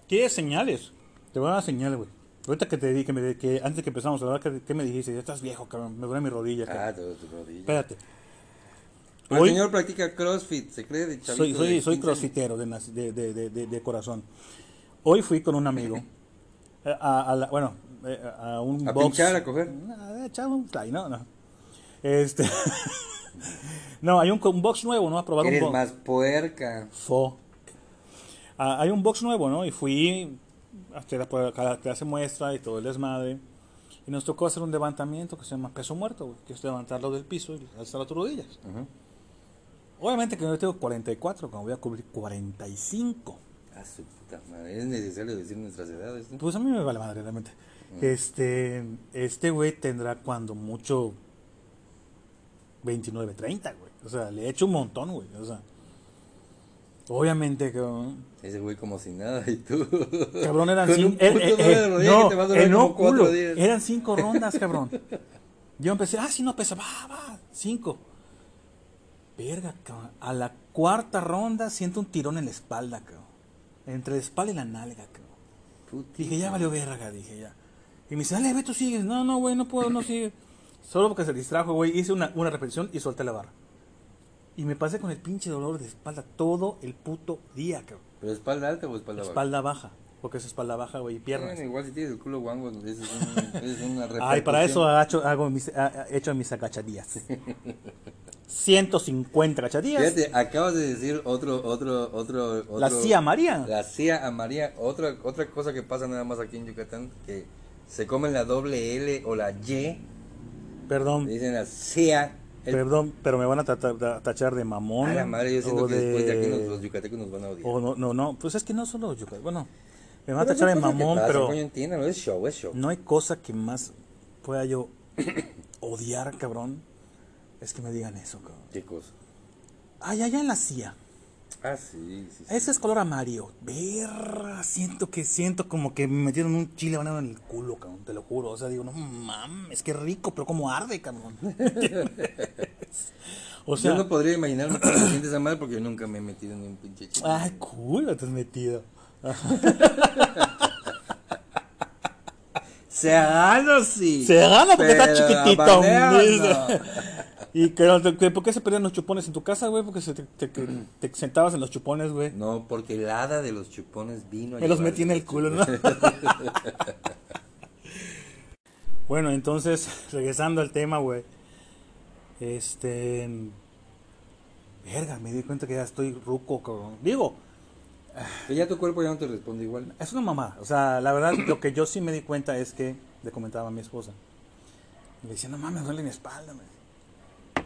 ¿Qué señales? Te voy a dar señales, güey. Ahorita que te di, que, me, que antes que empezamos a hablar, ¿qué, qué me dijiste? Ya estás viejo, cabrón. Me duele mi rodilla. cabrón. Ah, todo tu rodilla. Espérate. Pero Hoy- el señor practica CrossFit, se cree de chavito Soy, soy, de soy 15 crossfitero de, de, de, corazón. Hoy fui con un amigo. A, a la- bueno, eh, a un ¿A box. pinchar, a coger? A echar un fly, no, no. Este. no, hay un, un box nuevo, ¿no? A probar un Eres box. más puerca. Fo. Ah, hay un box nuevo, ¿no? Y fui a la prueba, cada clase muestra y todo el desmadre. Y nos tocó hacer un levantamiento que se llama peso muerto, güey, que es levantarlo del piso y alzar tus rodillas. Obviamente que yo tengo 44, como voy a cubrir 45. A su puta madre. Es necesario decir nuestras edades, ¿no? Pues a mí me vale madre, realmente. Este, este güey tendrá cuando mucho 29, 30, güey. O sea, le he hecho un montón, güey. O sea, obviamente, cabrón. Ese güey como si nada y tú. Cabrón, eran cinco. no, que te a durar eh, no, cuatro culo. Eran cinco rondas, cabrón. Yo empecé, ah, sí, no pesa, va, va, cinco. Verga, cabrón. A la cuarta ronda siento un tirón en la espalda, cabrón. Entre la espalda y la nalga, cabrón. Puta. Dije, ya valió verga, dije ya. Y me dice, dale, ve, tú sigues. No, no, güey, no puedo, no sigue. Solo porque se distrajo, güey. Hice una, una repetición y solté la barra. Y me pasé con el pinche dolor de espalda todo el puto día, cabrón. ¿Pero espalda alta o espalda baja? Espalda baja. Porque es espalda baja, güey, y piernas. Igual si tienes el culo guango, es, un- es una Ay, para eso repercusión. agacho, hago mis, a- a- hecho mis agachadillas. 150 agachadillas. Fíjate, acabas de decir otro, otro, otro, otro La CIA María. La CIA a María, otra, otra cosa que pasa nada más aquí en Yucatán, que se comen la doble L o la Y, Perdón, dicen la CIA. El- perdón, pero me van a tachar de mamón. a la madre, yo siento o que después de aquí nos- de- los yucatecos nos van a odiar. o no, no, no, pues es que no solo Yucatán. Bueno, me van a tachar de mamón, pasan, pero coño, entiéndalo, es show, es show. no hay cosa que más pueda yo odiar, cabrón. Es que me digan eso, cabrón. ¿Qué cosa? Ay, allá en la CIA. Ah, sí, sí. sí. Ese es color amarillo. Verga, siento que siento como que me metieron un chile banano en el culo, cabrón, te lo juro. O sea, digo, no mames, qué rico, pero como arde, cabrón. o sea, yo no podría imaginarme cómo se siente esa madre porque yo nunca me he metido en un pinche chile. ay, culo, te has metido. Cegano sí. Se gana porque está chiquitito. Y que, ¿por qué se perdían los chupones en tu casa, güey? Porque se te, te- te- te sentabas en los chupones, güey. No. Porque el hada de los chupones vino Me los metí en el culo, ¿no? bueno, entonces, regresando al tema, güey. Este. Verga, me di cuenta que ya estoy ruco, cabrón. Digo, Que ya tu cuerpo ya no te responde igual. es una mamada. O sea, la verdad, lo que yo sí me di cuenta es que, le comentaba a mi esposa. Le decía, no mames, me duele mi espalda, me decía.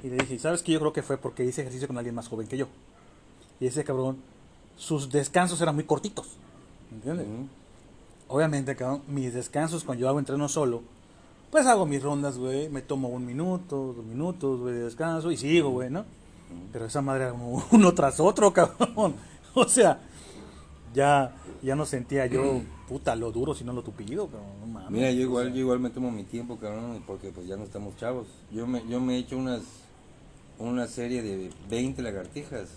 Y le dije, ¿sabes qué? Yo creo que fue porque hice ejercicio con alguien más joven que yo. Y ese cabrón, sus descansos eran muy cortitos. ¿Entiendes? Ujú. Obviamente, cabrón, mis descansos cuando yo hago entreno solo, pues hago mis rondas, güey, me tomo un minuto, dos minutos, güey, de descanso y sigo, güey, ¿no? Pero esa madre era uno tras otro, cabrón. O sea, ya, ya no sentía yo, puta, lo duro, sino lo tupido, cabrón. No mames. Mira, yo O igual, sea, yo igual me tomo mi tiempo, cabrón, porque pues ya no estamos chavos. Yo me, yo me he hecho unas, una serie de 20 lagartijas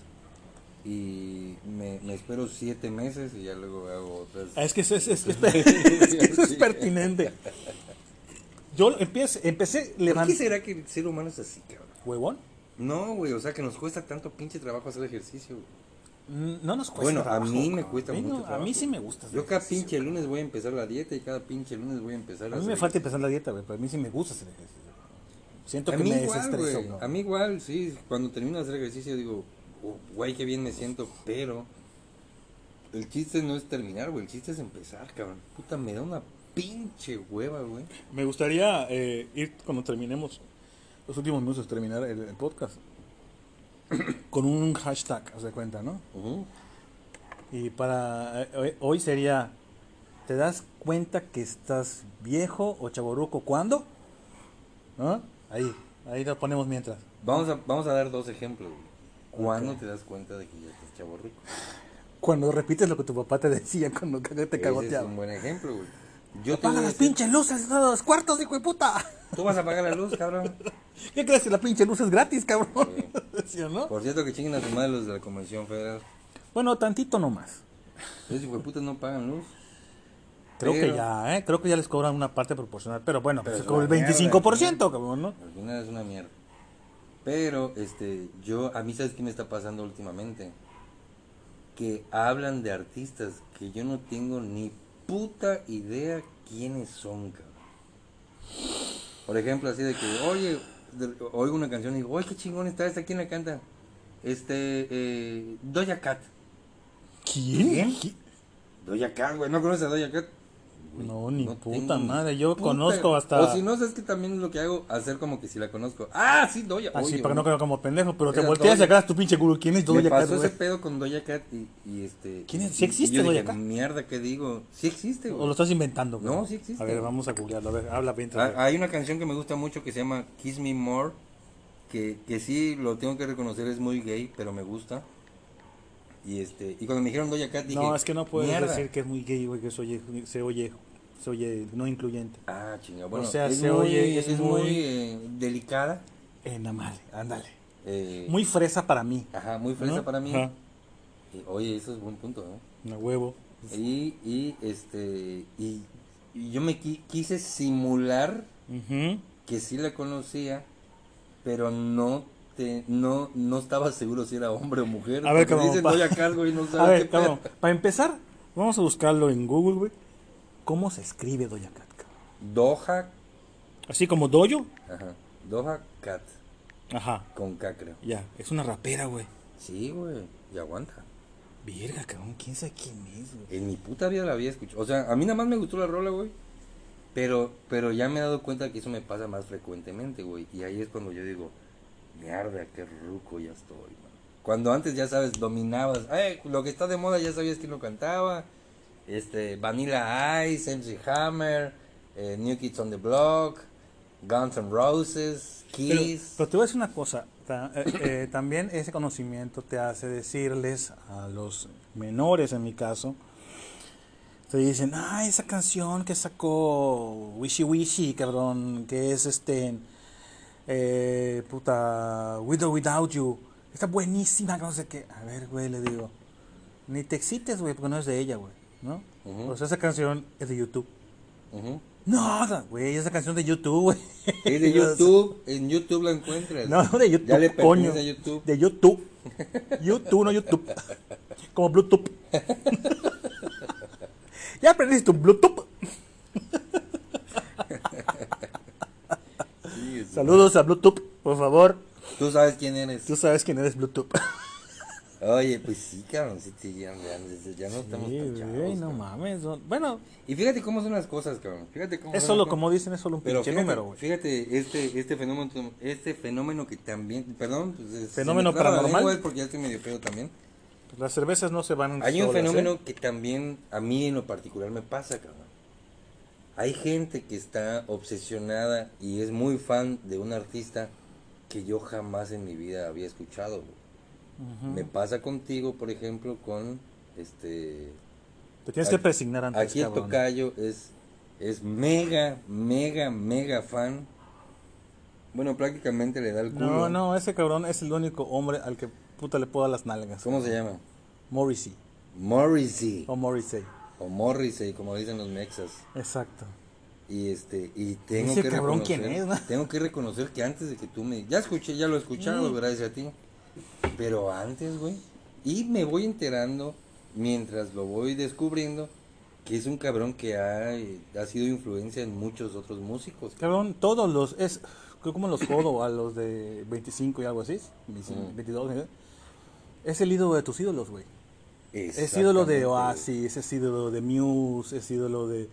y me, me espero 7 meses y ya luego hago otras. Es que eso es, es, es- es que eso es pertinente. Yo empecé, empecé ¿Por qué levantando. será que el ser humano es así, cabrón? ¿Huevón? No, güey, o sea que nos cuesta tanto pinche trabajo hacer ejercicio. güey. No nos cuesta Bueno, a mí me cuesta A mí mucho no- A mí sí me gusta. hacer Yo cada ejercicio. pinche lunes voy a empezar la dieta y cada pinche lunes voy a empezar A mí hacer me falta empezar la dieta, güey, pero a mí sí me gusta hacer ejercicio. Siento A que mí me igual, desestreso. A mí igual, sí. Cuando termino de hacer ejercicio digo, "Oh, güey, qué bien me siento, pero el chiste no es terminar, güey. El chiste es empezar, cabrón. Puta, me da una pinche hueva, güey. Me gustaría eh, ir cuando terminemos los últimos minutos de terminar el, el podcast con un hashtag, haz de cuenta, ¿no? Y para eh, hoy- sería, ¿te das cuenta que estás viejo o chaborruco cuándo? ¿No? Ahí, ahí lo ponemos mientras. Vamos, a, vamos a dar dos ejemplos. ¿Cuándo te das cuenta de que ya estás chavo rico? Cuando repites lo que tu papá te decía cuando te Ese es cagoteaba. un buen ejemplo, güey. Yo te Apaga las decir- pinches luces de los cuartos, hijo de puta. Tú vas a apagar la luz, cabrón. ¿Qué crees que la pinche luz es gratis, cabrón? Sí. ¿Sí o no? Por cierto, que chinguen a su madre los de la Convención Federal. Bueno, tantito nomás. Esos hijos de no pagan luz. Creo Pero- que ya, ¿eh? Creo que ya les cobran una parte proporcional. Pero bueno, Pero pues como el una mierda, 25%, ¿no? cabrón, ¿no? Al final es una mierda. Pero, este, yo, a mí, ¿sabes qué me está pasando últimamente? Que hablan de artistas que yo no tengo ni puta idea quiénes son, cabrón. Por ejemplo, así de que, oye, de- oigo una canción y digo, oye, qué chingón está esta, ¿quién la canta? Este, eh, Doja Cat. ¿Quién? ¿Quién? Doja Cat, güey, ¿no conoces a Doja Cat? Güey, No, ni puta madre, yo puta- conozco hasta- O si no, sabes que también es lo que hago, hacer como que si la conozco. Ah, sí, Doja. Así, oye, para que no quede como pendejo, pero te volteas y sacas tu pinche culo. ¿Quién es Me Doja Cat, pasó ese güey? pedo con Doja Cat y, y este... ¿Quién es? ¿Sí existe dije, Cat? Mierda, ¿qué digo? Sí existe, ¿O güey. lo estás inventando? güey? No, sí existe. A ver, vamos a googlearlo. A ver, habla bien. Ah, Hay una canción que me gusta mucho que se llama Kiss Me More, que, que sí, lo tengo que reconocer, es muy gay, pero me gusta. Y este y cuando me dijeron Doja Cat dije, No, es que no puedes "Mierda". decir que es muy gay, güey, que se oye, se oye, se oye no incluyente. Ah, chinga, bueno, O sea, es, se muy, oye y es es muy- muy eh, delicada. Eh, nada mal, ándale. eh, Muy fresa para mí. Ajá, muy fresa ¿no? para mí. Ajá, oye, eso es buen punto, ¿no? a huevo. Y, y este y, y yo me qui- quise simular que sí la conocía, pero no te, no no estaba seguro si era hombre o mujer. A ver, cabrón, dicen pa- no A sabes ver, cabrón, para empezar, vamos a buscarlo en Google, güey. ¿Cómo se escribe Doja Cat, cabrón? Doja, Así como Doyo. ajá, Doja Cat, Ajá, con K creo. ya, es una rapera, güey. Sí, güey, y aguanta. Verga, cabrón, quién sabe quién es, güey. En mi puta vida la había escuchado. O sea, a mí nada más me gustó la rola, güey. Pero, pero ya me he dado cuenta que eso me pasa más frecuentemente, güey. Y ahí es cuando yo digo, mierda, qué ruco ya estoy, man. Cuando antes, ya sabes, dominabas, eh, lo que está de moda ya sabías quién lo cantaba. Este, Vanilla Ice, MC Hammer, eh, New Kids on the Block, Guns N' Roses, Pero, Kiss. pero te voy a decir una cosa. ta- eh, eh, también ese conocimiento te hace decirles a los menores, en mi caso, te dicen, ah, esa canción que sacó Wishy Wishy, cabrón, que es este, eh, puta, With or Without You, está buenísima, no sé qué. A ver, güey, le digo, ni te excites, güey, porque no es de ella, güey, ¿no? Ujú. O sea, esa canción es de YouTube. Ujú. No, güey, esa canción de YouTube, güey. Es de YouTube, en YouTube la encuentras. No, de YouTube, Ya le coño. a YouTube. De YouTube. YouTube, no YouTube. Como Bluetooth. ¿Ya aprendiste tu Bluetooth? Saludos a Bluetooth, por favor. Tú sabes quién eres. Tú sabes quién eres Bluetooth. Oye, pues sí, cabrón, sí, sí, ya, ya, ya no estamos tan chavos, güey, no mames. Bueno, Y fíjate cómo son las cosas, cabrón. Fíjate cómo es solo, como dicen, es solo un Pero pinche fíjate, número, güey. fíjate, este, este fenómeno, este fenómeno que también, perdón, pues, es- Fenómeno la paranormal. es porque ya estoy medio pedo también. Las cervezas no se van Hay un fenómeno ¿eh? que también a mí en lo particular me pasa, cabrón. Hay gente que está obsesionada y es muy fan de un artista que yo jamás en mi vida había escuchado. Me pasa contigo, por ejemplo, con este Te tienes que presignar antes, Aquí el cabrón. tocayo es, es mega, mega, mega fan. Bueno, prácticamente le da el culo. No, no, ese cabrón es el único hombre al que puta le puedo dar las nalgas. ¿Cómo se llama? Morrissey. Morrissey. O Morrissey. O Morrissey, como dicen los mexas. Exacto. Y este, y tengo Ese que cabrón, reconocer, ¿quién es, no? tengo que reconocer que antes de que tú me, ya escuché, ya lo he escuchado, Mm. gracias a ti, pero antes, güey, y me voy enterando mientras lo voy descubriendo que es un cabrón que ha, ha sido influencia en muchos otros músicos. Cabrón, todos los. Es como los jodo a los de 25 y algo así. 25, Mm. 22. ¿eh? Es el ídolo de tus ídolos, güey. Es ídolo de. Oasis, es ídolo de Muse, es ídolo de,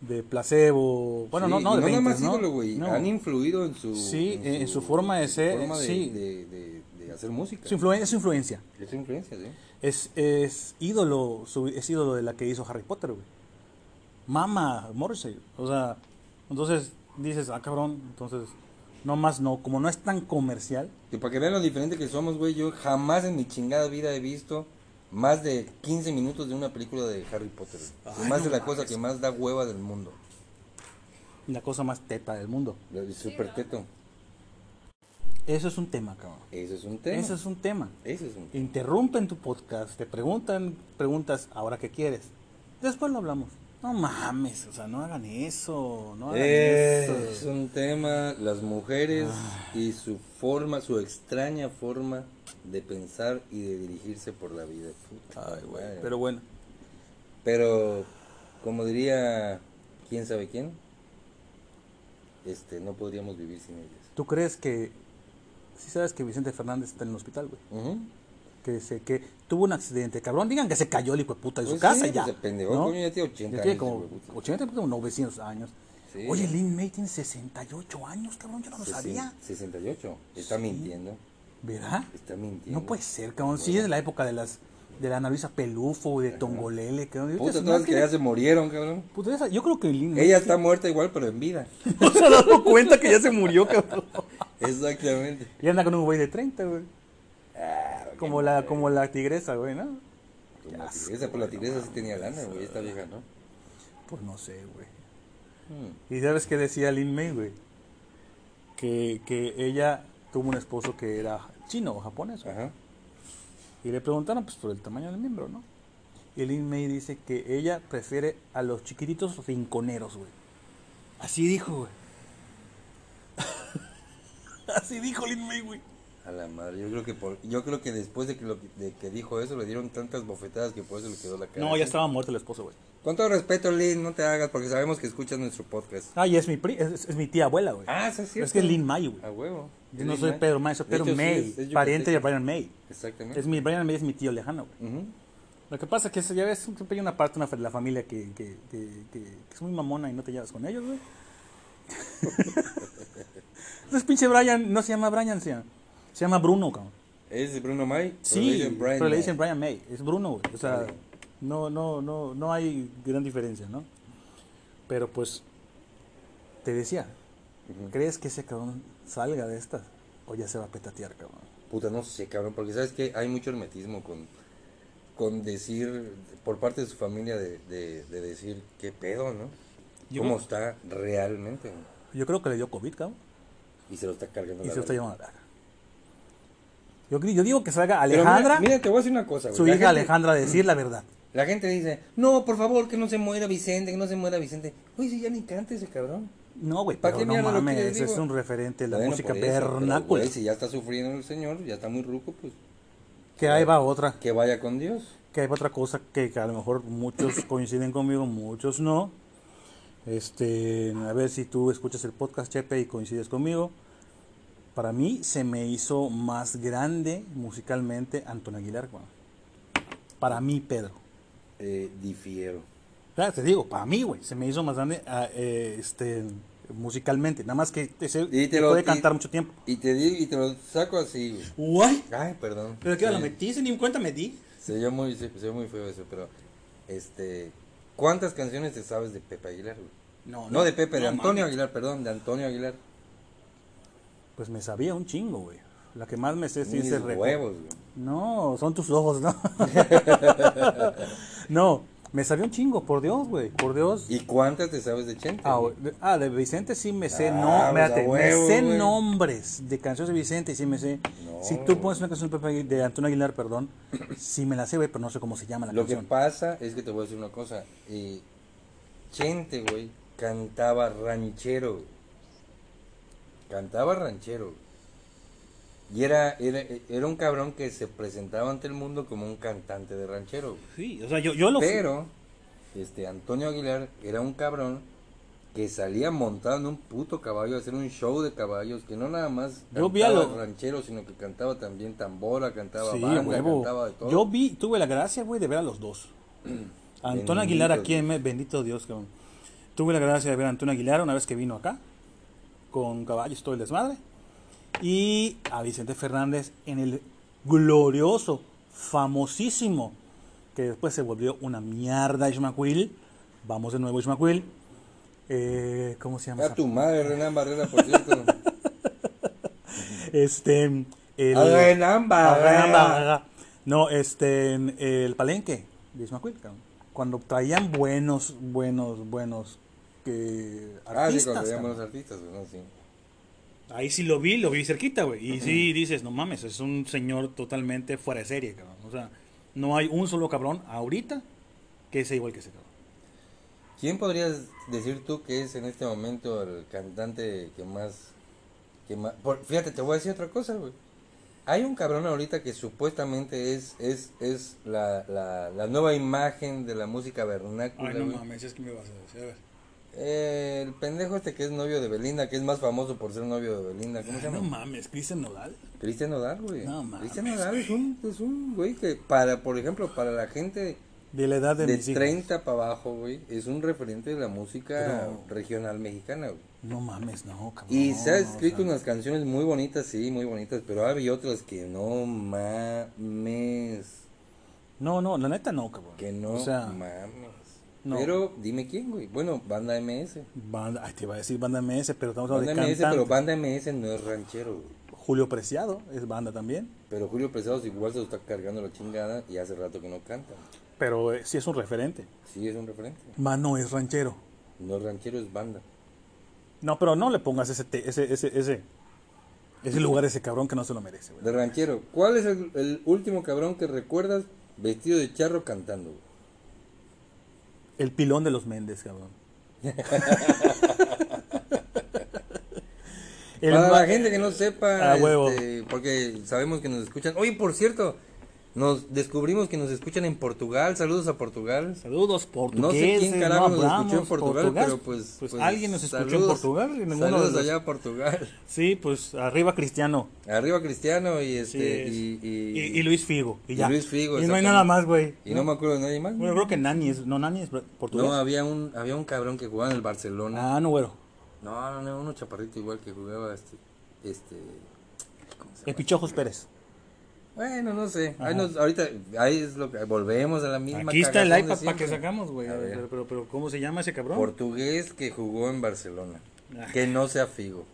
de Placebo. Bueno, Sí, no, no, de no nada 20, más ¿no? ídolo, güey, No. han influido en su, Sí, en su forma de ser, forma de, sí. de, de- hacer música. Su, influen- es su influencia. Es su influencia, sí. Es, es ídolo, su- es ídolo de la que hizo Harry Potter, güey. Mama, Morrissey. O sea, entonces dices, ah, cabrón, entonces, no más no, como no es tan comercial, Y para que vean lo diferente que somos, güey, yo jamás en mi chingada vida he visto más de 15 minutos de una película de Harry Potter. Ay, más no de la cosa que más da hueva del mundo. La cosa más teta del mundo. El super teto. Eso es un tema, cabrón. Eso es un tema. Eso es un tema. Eso es un tema. Interrumpen tu podcast, te preguntan preguntas, ¿ahora qué quieres? Después lo hablamos. No mames, o sea, no hagan eso, no hagan Es eso. un tema, las mujeres Ah. y su forma, su extraña forma de pensar y de dirigirse por la vida. Puta Ay, güey, madre. pero bueno. Pero, como diría, ¿quién sabe quién? Este, no podríamos vivir sin ellas. ¿Tú crees que, si sabes que Vicente Fernández está en el hospital, güey? Que, se, que tuvo un accidente, cabrón, digan que se cayó el hijo de puta de su Pues casa sí, ya. pues se pendejo, ¿no? coño, ya tiene 80 Ya tiene años, como puta. 80, como 900 años. Sí. Oye, Lin May tiene 68 años, cabrón, yo no lo Sesen- sabía. 68. Está Sí. mintiendo. ¿Verdad? Está mintiendo. No puede ser, cabrón. Sí, es la época de las de la Ana Luisa Pelufo y de Tongolele, cabrón. Puta, todas que ya se murieron, cabrón. Puta, esa- yo creo que Lin May Ella está muerta igual, pero en vida. no se ha dado cuenta que ya se murió, cabrón. Exactamente. Y anda con un güey de 30, güey. Ah, Como la, como la tigresa, güey, ¿no? Como la tigresa, pues la tigresa sí tenía lana, güey. Esta vieja, ¿no? Pues no sé, güey. Hmm. ¿Y sabes qué decía Lin May, güey? Que, que ella tuvo un esposo que era chino o japonés. Ajá. Y le preguntaron, pues, por el tamaño del miembro, ¿no? Y Lin May dice que ella prefiere a los chiquititos rinconeros, güey. Así dijo, güey. Así dijo Lin May, güey. A la madre, yo creo que por, yo creo que después de que, lo, de que dijo eso le dieron tantas bofetadas que por eso le quedó la cara. No, ya estaba muerto el esposo, güey. Con todo respeto, Lynn, no te hagas porque sabemos que escuchas nuestro podcast. Ah, y es mi, pri- es, es mi tía abuela, güey. Ah, sí es cierto. es que es Lin May, güey. A huevo. Yo no Lin soy May. Pedro May, soy De Pedro hecho, sí, May, pariente de. Brian May. Exactamente. Es mi, Brian May es mi tío lejano, güey. Lo que pasa es que ya ves, siempre hay una parte de la familia que, que, que, que- que es muy mamona y no te llevas con ellos, güey. Entonces, pinche Brian, no se llama Brian, se llama, se llama Bruno, cabrón. ¿Es Bruno May? Pero Sí, le dicen Brian pero le dicen Brian May, es Bruno, güey. O sea. No, no, no, no hay gran diferencia, ¿no? Pero pues, te decía. ¿crees que ese cabrón salga de estas? O ya se va a petatear, cabrón. Puta, no sé, cabrón, porque sabes que hay mucho hermetismo con, con decir, por parte de su familia, de, de, de decir qué pedo, ¿no? Yo ¿Cómo creo- está realmente? Yo creo que le dio COVID, cabrón. Y se lo está cargando. Y la se lo está llevando a la. Yo, yo digo que salga Alejandra, Mira, mira, te voy a decir una cosa, güey. su hija gente- Alejandra, a decir la verdad. La gente dice, no, por favor, que no se muera Vicente, que no se muera Vicente. Uy, si ya ni canta ese cabrón. No, güey, ¿Pa' pero qué no mames, ese es un referente de la Bueno, música vernácula. si ya está sufriendo el señor, ya está muy ruco, pues Que ahí va otra, que vaya con Dios. que hay otra cosa que, que a lo mejor muchos coinciden conmigo, muchos no. Este, a ver si tú escuchas el podcast Chepe y coincides conmigo. Para mí se me hizo más grande musicalmente Antonio Aguilar, güey. Para mí, Pedro. Eh, difiero. Claro, te digo, para mí, güey, se me hizo más grande ah, eh, este, musicalmente. Nada más que ese Y te lo- puede y- cantar mucho tiempo. Y te digo, y te lo saco así, güey. Ay, perdón. Pero que Sí. lo metiste, ni en cuenta me di. Se oyó muy, se, se muy feo eso, pero, este, ¿cuántas canciones te sabes de Pepe Aguilar, güey? No, No, de Pepe, de no Antonio. Aguilar, perdón, de Antonio Aguilar. Pues me sabía un chingo, güey. La que más me sé sí Mis reco- huevos, güey. No, son tus ojos, ¿no? no, me sabía un chingo, por Dios, güey, por Dios. ¿Y cuántas te sabes de Chente? Ah, de, ah, de Vicente sí me sé, Ah, no, pues, espérate, a huevo, me sé güey. nombres de canciones de Vicente, sí me sé. No. Si tú pones una canción de, Antonio Aguilar, perdón, sí me la sé, güey, pero no sé cómo se llama la Lo que canción. pasa es que te voy a decir una cosa. eh, Chente, güey, cantaba ranchero. Cantaba ranchero. Y era, era, era un cabrón que se presentaba ante el mundo como un cantante de ranchero. güey. Sí, o sea, yo, yo lo Pero, este, Antonio Aguilar era un cabrón que salía montado en un puto caballo a hacer un show de caballos que no nada más Yo cantaba lo- ranchero, sino que cantaba también tambora, cantaba Sí, banda, huevo. cantaba de todo. Yo vi, tuve la gracia, güey, de ver a los dos. Antonio Aguilar aquí en Me- bendito Dios, cabrón. Tuve la gracia de ver a Antonio Aguilar una vez que vino acá, con caballos, todo el desmadre. Y a Vicente Fernández en el glorioso, famosísimo, que después se volvió una mierda Ismaquil. Vamos de nuevo Ismaquil. Eh, ¿Cómo se llama? A tu madre, Renan Barrera, por cierto. Este. El, A Renan Barrera. a Renan Barrera. No, este, el palenque de Ismaquil. Cuando traían buenos, buenos, buenos que Ah, sí, artistas. cuando cabrón. los artistas, ¿no? Sí. Ahí sí lo vi, lo vi cerquita, güey. Y sí dices, no mames, es un señor totalmente fuera de serie, cabrón. O sea, no hay un solo cabrón ahorita que sea igual que ese cabrón. ¿Quién podrías decir tú que es en este momento el cantante que más... Que más por- fíjate, te voy a decir otra cosa, güey. Hay un cabrón ahorita que supuestamente es es es la, la, la nueva imagen de la música vernácula, Ay, no mames, es que me vas a decir, a ver. Eh, el pendejo este que es novio de Belinda, que es más famoso por ser novio de Belinda, ¿cómo se Ay, no llama? mames, Cristian Nodal. Cristian Nodal, güey. No mames. Cristian Nodal es un, es un güey que para, por ejemplo, para la gente De la edad de, de mis hijos. 30 para abajo, güey, es un referente de la música Pero- regional mexicana, güey. No mames, no, cabrón. Y se ha escrito unas canciones muy bonitas, sí, muy bonitas, pero hay otras que no mames, No, no, la neta no, cabrón. que no O sea, mames. No. Pero dime quién, güey. Bueno, Banda MS. banda, ay, te iba a decir banda MS, pero estamos hablando Banda de MS, pero. Banda MS no es ranchero, güey. Julio Preciado es banda también. Pero Julio Preciados igual se lo está cargando la chingada y hace rato que no canta. Pero eh, sí es un referente. Sí, es un referente. Mano es ranchero. No es ranchero, es banda. No, pero no le pongas ese, te- ese, ese, ese, ese lugar a ese cabrón que no se lo merece, güey. De ranchero. ¿Cuál es el, el último cabrón que recuerdas vestido de charro cantando? güey? El pilón de los Méndez, cabrón. El Para la gente que no sepa, Ah, huevo. este, porque sabemos que nos escuchan. Oye, por cierto, nos descubrimos que nos escuchan en Portugal. Saludos a Portugal. Saludos portugueses. No sé quién carajo nos hablamos escuchó en Portugal, portugués. pero pues, Pues, pues, alguien nos escuchó en saludos. Portugal. y ninguno Saludos los- allá a Portugal. Sí, pues arriba Cristiano. Arriba Cristiano y Sí, este es. y, y, y, y Luis Figo. Y, ya. Luis Figo, Y no hay nada más, güey. y no me acuerdo de nadie más. Bueno, creo que Nani es. No, Nani es portugués. No, había un había un cabrón que jugaba en el Barcelona. ah, no, güero. No, no, no, uno chaparrito igual que jugaba este este ¿cómo se El llama? Pichojos Pérez. Bueno, no sé. Ahí nos, ahorita ahí es lo que volvemos a la misma Aquí está el iPad para que sacamos, güey. Pero, pero, pero, ¿cómo se llama ese cabrón? Portugués que jugó en Barcelona. Ah. Que no sea Figo.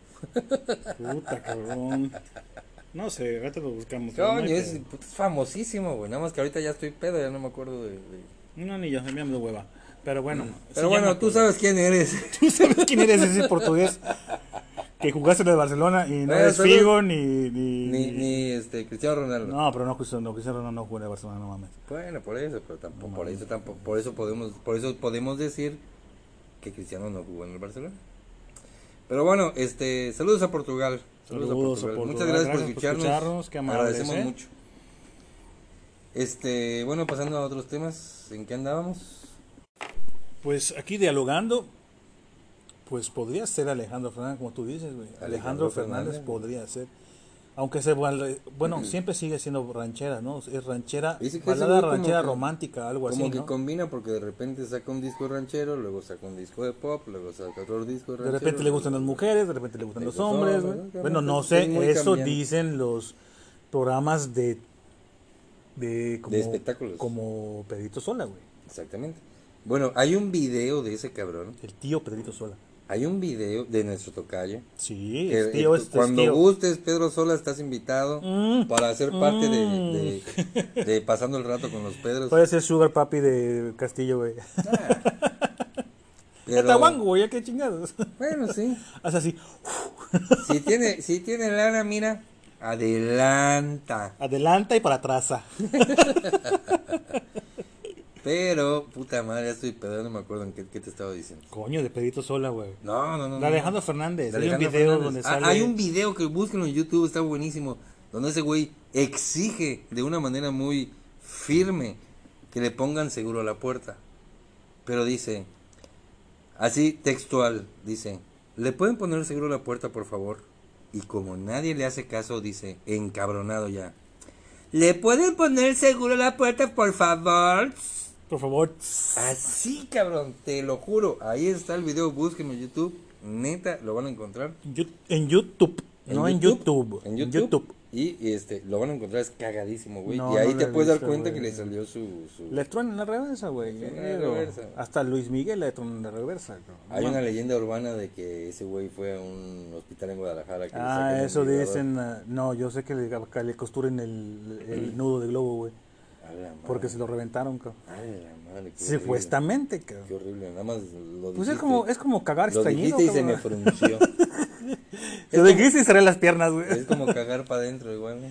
Puta, cabrón. No sé, ahorita lo buscamos. pero no Coño, es, famosísimo, güey. Nada más que ahorita ya estoy pedo, ya no me acuerdo de. de- No, ni yo, enviamos de hueva. Pero bueno. Pero sí, ya bueno, me tú sabes quién eres. Tú sabes quién eres ese portugués que jugaste en el Barcelona y no Eh, es salud. Figo ni. Ni, ni, ni este Cristiano Ronaldo. No, pero no, Cristiano no, Cristiano Ronaldo no jugó en el Barcelona, no mames. Bueno, por eso, pero tampoco, No por eso tampoco, por eso podemos, por eso podemos decir que Cristiano no jugó en el Barcelona. Pero bueno, este, saludos a Portugal. Saludos, Saludos a a Portugal. Portugal. Muchas gracias, por Gracias por escucharnos. escucharnos, qué amables, Agradecemos ¿eh? mucho. Este, bueno, pasando a otros temas, ¿en qué andábamos? Pues aquí dialogando, pues podría ser Alejandro Fernández, como tú dices, güey. Alejandro, Alejandro Fernández, Fernández. podría ser. Aunque se bueno, siempre sigue siendo ranchera, ¿no? Es ranchera, Dice que balada como ranchera que- romántica, algo Como así, que ¿no? combina porque de repente saca un disco ranchero, luego saca un disco de pop, luego saca otro disco De ranchero. repente le gustan las mujeres, de repente le gustan Los hombres, hombres, güey. ¿no? Bueno, no Es sé, eso cambiante. dicen los programas de de como, De espectáculos. como Pedrito Sola, güey. Exactamente. Bueno, hay un video de ese cabrón. El tío Pedrito Sola. Hay un video de nuestro tocayo. Sí, que, es tío, eh, es, es cuando tío. gustes, Pedro Sola, estás invitado Mm. para ser parte de, Mm. de- de pasando el rato con los Pedros. Puede ser Sugar Papi de Castillo, güey. Pero- Catahuango, güey, ya qué chingados. Bueno, sí. Haz así, Si tiene, si tiene lana, mira, adelanta. adelanta y para atrás. ah. Pero, puta madre, ya estoy pedo, no me acuerdo en qué, qué te estaba diciendo. Coño, de Pedrito Sola, güey. No, no, no. De no. Alejandro Fernández. De Hay un video Fernández. donde Ah, sale. hay un video que búsquenlo en YouTube, está buenísimo. Donde ese güey exige de una manera muy firme que le pongan seguro a la puerta. Pero dice, así textual, dice, ¿le pueden poner seguro a la puerta, por favor? Y como nadie le hace caso, dice, encabronado ya. ¿Le pueden poner seguro a la puerta, por favor? Por favor. Así, cabrón, te lo juro. Ahí está el video, búsquenlo en YouTube. Neta, lo van a encontrar. En YouTube. ¿En no en YouTube? ¿En En YouTube? YouTube. Y, y, este, lo van a encontrar, es cagadísimo, güey. No, y ahí no te puedes dar cuenta que le salió su... su... Le truenan la reversa, güey. Hasta Luis Miguel le truenan la reversa. Hay una leyenda urbana de que ese güey fue a un hospital en Guadalajara. Que Ah, eso dicen. ah, No, yo sé que le, que le costuren el, el nudo de globo, güey. Porque se lo reventaron, cabrón. A la madre, qué Supuestamente, horrible. cabrón. Qué horrible, nada más lo Pues dijiste. es como, es como cagar Lo extrañido, dijiste y se me frunció. Lo dijiste y cerré las piernas, güey. es como cagar para adentro igual, ¿no?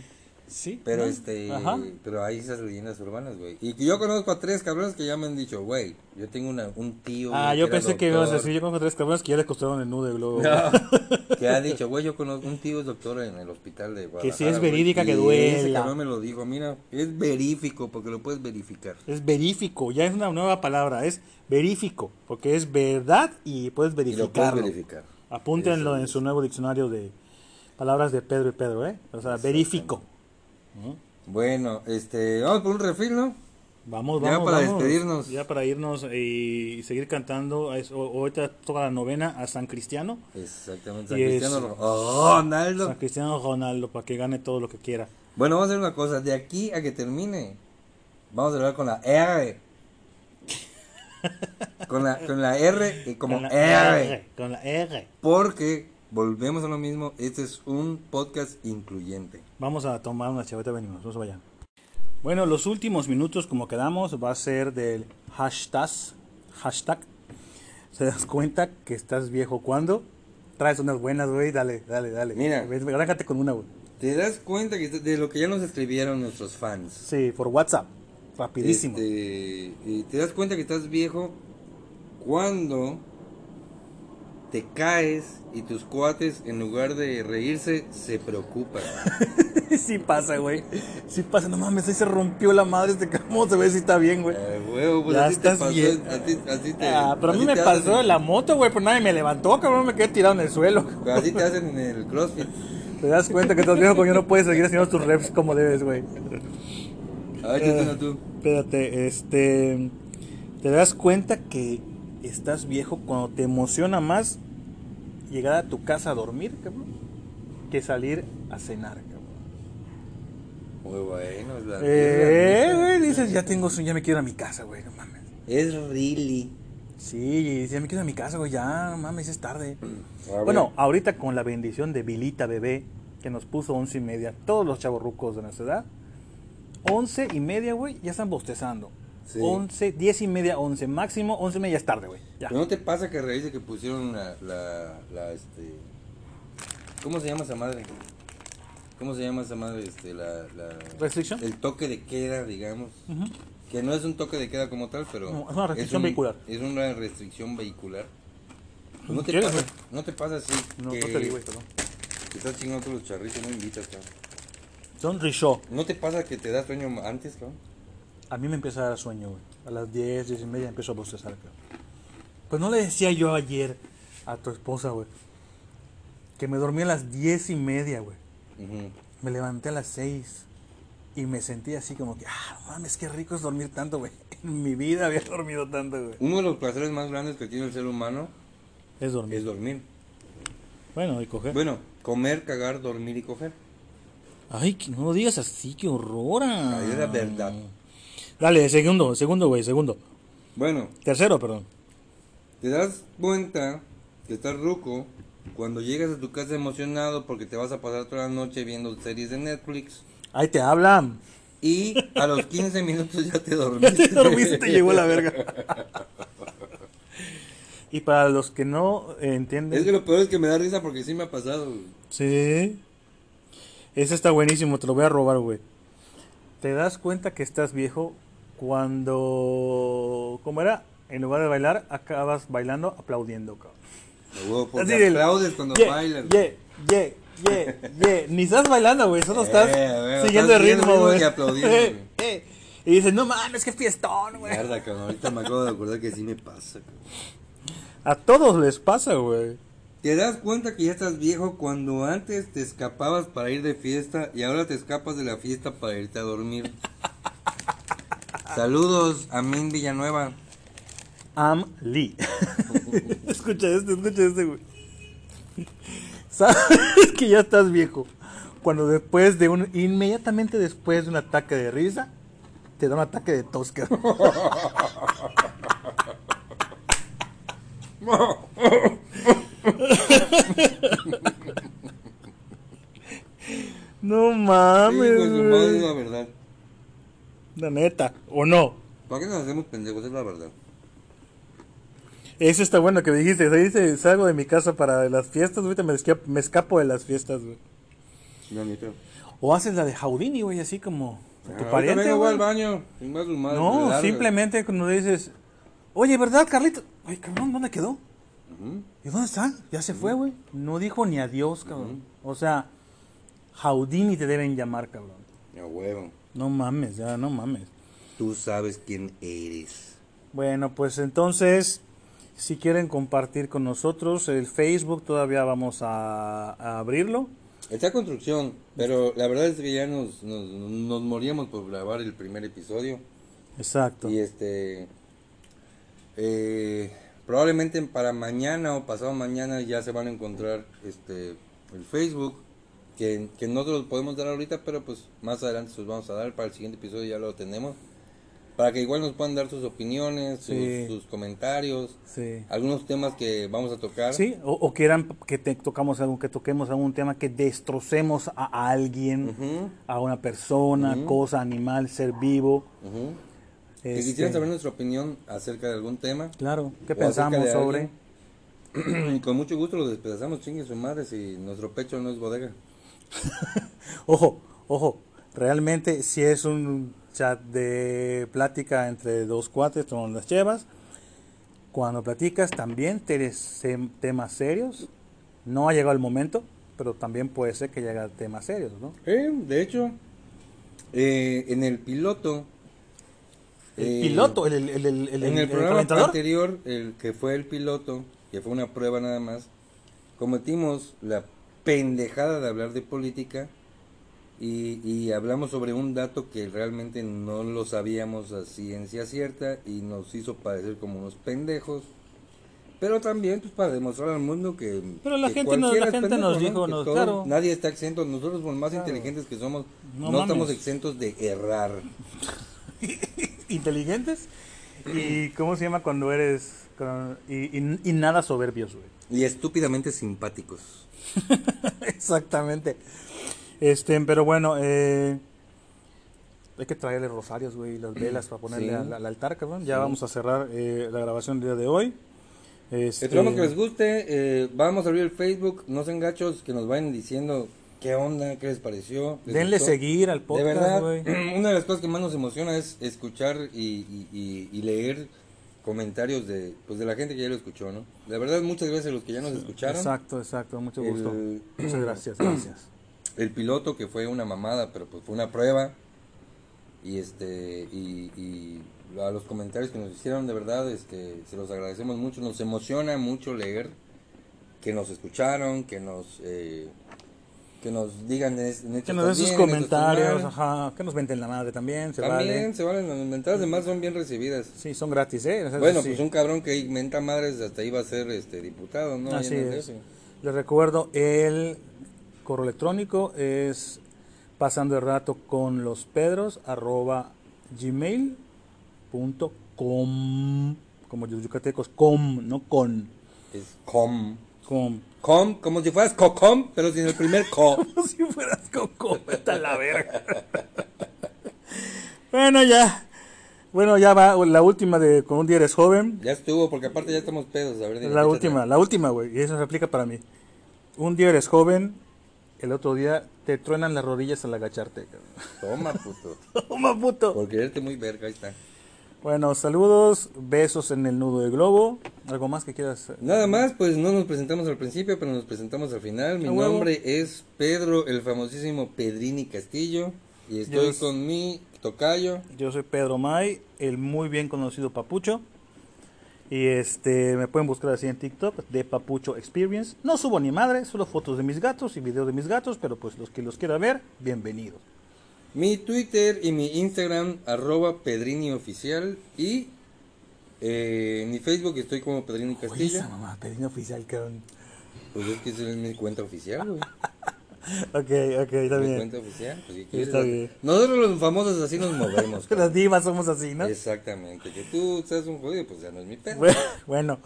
Sí. Pero ¿no? este, Ajá. pero hay esas leyendas urbanas, güey. Y que yo conozco a tres cabrones que ya me han dicho, güey, yo tengo una, un tío. Ah, güey, yo pensé que ibas a doctor". decir, yo conozco tres cabrones que ya le costaron el nudo de globo. güey. No, que ha dicho, güey, yo conozco un tío es doctor en el hospital de Guadalajara. si es güey, verídica, que y duela. Ese cabrón me lo dijo, mira, es verífico porque lo puedes verificar. Es verífico, ya es una nueva palabra, es verífico, porque es verdad y puedes Y lo puedes verificarlo. verificar. Apúntenlo Eso en su nuevo diccionario de palabras de Pedro y Pedro, ¿eh? O sea, Bueno, este, vamos por un refil, ¿no? Vamos, Ya vamos, para vamos. despedirnos. Ya para irnos y seguir cantando. Es- Ahorita toca la novena a San Cristiano. Exactamente, San es- Cristiano Oh, Ronaldo. San Cristiano Ronaldo, para que gane todo lo que quiera. Bueno, vamos a hacer una cosa, de aquí a que termine, vamos a hablar con la R. Con la, con la R y como con la R. R. Con la R. Porque volvemos a lo mismo, este es un podcast incluyente. Vamos a tomar una chaveta, venimos, no se vayan. Bueno, los últimos minutos, como quedamos, va a ser del hashtag. Hashtag. ¿Se das cuenta que estás viejo cuando? Traes unas buenas, güey. Dale, dale, dale. Mira. Arráncate con una, güey. ¿Te das cuenta que de lo que ya nos escribieron nuestros fans? Sí, por WhatsApp. Rapidísimo. Este, te das cuenta que estás viejo cuando te caes y tus cuates en lugar de reírse se preocupan. sí pasa, güey. Sí pasa. No mames, ahí se rompió la madre este cómo se ve si está bien, güey. Eh, huevo, pues Ya así te pasó, bien. así, así te, Ah, pero a mí me pasó hacen- la moto, güey, pero nadie me levantó, cabrón, me quedé tirado en el suelo. pero así te hacen en el CrossFit. Te das cuenta que estás viejo cuando no puedes seguir haciendo tus reps como debes, güey. A ver, una tú. Espérate, este. Te das cuenta que estás viejo cuando te emociona más llegar a tu casa a dormir, cabrón, que salir a cenar, cabrón. Muy bueno, es la, Eh, es la güey, neta. dices, ya tengo sueño, ya me quiero a mi casa, güey, no mames. Es really. Sí, ya me quiero a mi casa, güey, ya, no mames, es tarde. A ver. Bueno, ahorita con la bendición de Vilita Bebé, que nos puso once y media, todos los chavos rucos de nuestra edad, once y media, güey, ya están bostezando. Sí. Once, diez y media, once, máximo, once y media es tarde, güey. Ya. ¿Pero no te pasa que a raíz de que pusieron la, la, la, este... ¿Cómo se llama esa madre? ¿Cómo se llama esa madre? Este, la, la... ¿Restricción? El toque de queda, digamos. Que no es un toque de queda como tal, pero... No, es una restricción un- vehicular. Es una restricción vehicular. Pues no, te ¿Quieres, pasa, no te pasa así No, que... no te digo, güey, perdón. que estás chingando los charritos, no invitas, cabrón. Son Risho. ¿No te pasa que te da sueño antes, cabrón? A mí me empieza a dar sueño, güey. A las diez, diez y media empiezo a bostezar, cabrón. Pues no le decía yo ayer a tu esposa, güey, que me dormí a las diez y media, güey. Me levanté a las 6 y me sentí así como que, ah, mames, qué rico es dormir tanto, güey. En mi vida había dormido tanto, güey. Uno de los placeres más grandes que tiene el ser humano Es dormir. es dormir. Bueno, y coger. Bueno, comer, cagar, dormir y coger. Ay, que no lo digas así, qué horror. ah. Ahí es la verdad. Dale, segundo, segundo, güey, segundo. Bueno, Tercero, perdón. te das cuenta que estás ruco cuando llegas a tu casa emocionado porque te vas a pasar toda la noche viendo series de Netflix Ahí te hablan. y a los 15 minutos ya te Ya dormiste. te dormiste, te llegó la verga. y para los que no eh, entienden. Es que lo peor es que me da risa porque sí me ha pasado. güey. Sí. Ese está buenísimo, te lo voy a robar, güey. Te das cuenta que estás viejo cuando. ¿Cómo era? En lugar de bailar, acabas bailando aplaudiendo, cabrón. Huevo, Así aplaudes cuando Yeah, bailas. Yeah, yeah, yeah, yeah. Ni estás bailando, güey, solo estás Eh, siguiendo estás el siguiendo ritmo, el ritmo güey. Eh, eh. Y dices, no mames, qué fiestón, güey. Mierda, cabrón. Ahorita me acabo de acordar que sí me pasa. cabrón. A todos les pasa, güey. Te das cuenta que ya estás viejo cuando antes te escapabas para ir de fiesta y ahora te escapas de la fiesta para irte a dormir. Saludos a Min Villanueva. Am Lee. escucha este, escucha este, güey. Sabes que ya estás viejo cuando después de un, inmediatamente después de un ataque de risa, te da un ataque de tos. No mames, Hijo de su madre, es güey. la verdad. La neta, o no. ¿Para qué nos hacemos pendejos? Es la verdad. Eso está bueno que me dijiste. Se dice, salgo de mi casa para las fiestas, ahorita me, esca- me escapo de las fiestas, güey. Ni creo. O haces la de Houdini, güey, así como a tu pariente, vengo, güey. al baño. No, larga. simplemente cuando dices, oye, ¿verdad, Carlito? Oye, cabrón, ¿dónde quedó? ¿Y dónde está? Ya se fue, güey. No dijo ni adiós, cabrón. O sea, Houdini te deben llamar, cabrón. A huevo. No mames, ya, no mames. Tú sabes quién eres. Bueno, pues entonces, si quieren compartir con nosotros, el Facebook todavía vamos a, a abrirlo. Está construcción, pero la verdad es que ya nos, nos, nos moríamos por grabar el primer episodio. Exacto. Y este. eh, probablemente para mañana o pasado mañana ya se van a encontrar este el Facebook. Que, que no se los podemos dar ahorita, pero pues más adelante se los vamos a dar. Para el siguiente episodio ya lo tenemos. Para que igual nos puedan dar sus opiniones, sus, Sí. sus comentarios, Sí. algunos temas que vamos a tocar. Sí, o, o quieran que te, tocamos algo, que toquemos algún tema, que destrocemos a alguien, a una persona, cosa, animal, ser vivo. ujú. Que Este, quisieran saber nuestra opinión acerca de algún tema. Claro, ¿qué pensamos sobre? con mucho gusto lo despedazamos, chingue su madre, si nuestro pecho no es bodega. Ojo, ojo, realmente si es un chat de plática entre dos cuates, no las llevas. Cuando platicas también tienes tem- temas serios. No ha llegado el momento, pero también puede ser que llegue a temas serios, ¿no? Eh, de hecho, eh, en el piloto. El eh, piloto, el, el, el, el, el- en el programa anterior, el que fue el piloto, que fue una prueba nada más, cometimos la pendejada de hablar de política y, y hablamos sobre un dato que realmente no lo sabíamos a ciencia cierta y nos hizo parecer como unos pendejos. Pero también pues para demostrar al mundo que, Pero la que gente nos- cualquiera la gente nos dijo, nos- claro. nadie está exento, nosotros por más Claro. inteligentes que somos, No no, estamos exentos de errar. inteligentes y cómo se llama cuando eres y, y- y nada soberbios, güey. Y estúpidamente simpáticos. Exactamente. Este, pero bueno, eh, hay que traerle rosarios, güey, y las velas para ponerle Sí. al, al altar, cabrón. Ya Sí. vamos a cerrar eh, la grabación del día de hoy. Este, Esperamos que les guste. eh, vamos a abrir el Facebook. No sean gachos que nos vayan diciendo qué onda, qué les pareció. ¿les denle gustó? seguir al De podcast, verdad, güey. una de las cosas que más nos emociona es escuchar y, y- y- y leer comentarios de pues de la gente que ya lo escuchó, ¿no? De verdad, muchas gracias a los que ya nos escucharon. Exacto, exacto, mucho gusto. El- Muchas gracias, gracias. El piloto que fue una mamada, pero pues fue una prueba. Y este y, y a los comentarios que nos hicieron, de verdad, este se los agradecemos mucho. Nos emociona mucho leer que nos escucharon, que nos eh, que nos digan en Que nos den sus comentarios, ajá, que nos venten la madre también, se También vale. se valen las mentadas, además son bien recibidas. Sí, son gratis, ¿eh? O sea, Bueno, sí. pues un cabrón que menta madres hasta iba a ser este diputado, ¿no? Así es. Les recuerdo, el correo electrónico es pasando el rato con los pedros arroba gmail.com como los yucatecos, com, no con. Es com. Com. Com, como si fueras cocom, pero sin el primer co. Como si fueras coco, vete a la verga. bueno, ya. Bueno, ya va la última de Con un día eres joven. Ya estuvo, porque aparte ya estamos pedos. A ver, dime, La última, la última, güey. Y eso se aplica para mí. Un día eres joven, el otro día te truenan las rodillas al agacharte. cabrón. Toma, puto. Toma, puto. Por quererte muy verga, ahí está. Bueno, saludos, besos en el nudo de globo. ¿Algo más que quieras? Nada más, pues no nos presentamos al principio, pero nos presentamos al final. Mi A huevo. nombre es Pedro, el famosísimo Pedrini Castillo. Y estoy Yo- con mi tocayo. Yo soy Pedro May, el muy bien conocido Papucho. Y este me pueden buscar así en TikTok de Papucho Experience. No subo ni madre, solo fotos de mis gatos y videos de mis gatos, pero pues los que los quiera ver, bienvenidos. Mi Twitter y mi Instagram, arroba Pedrini Oficial. Y eh, en mi Facebook estoy como Pedrini Castillo. esa mamá, pedín oficial, cabrón. Pues es que esa es mi cuenta oficial, güey. ok, ok, está Mi bien. cuenta oficial, pues, ¿qué? Está bien. Nosotros los famosos así nos movemos. Las divas somos así, ¿no? Exactamente. Que tú seas un jodido, pues ya no es mi pedo. Bueno,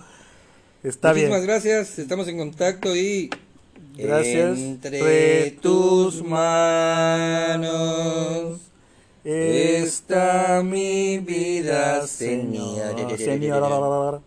está Muchísimas bien. gracias, estamos en contacto y... Gracias. Entre tus manos está mi vida, Señor. Señor.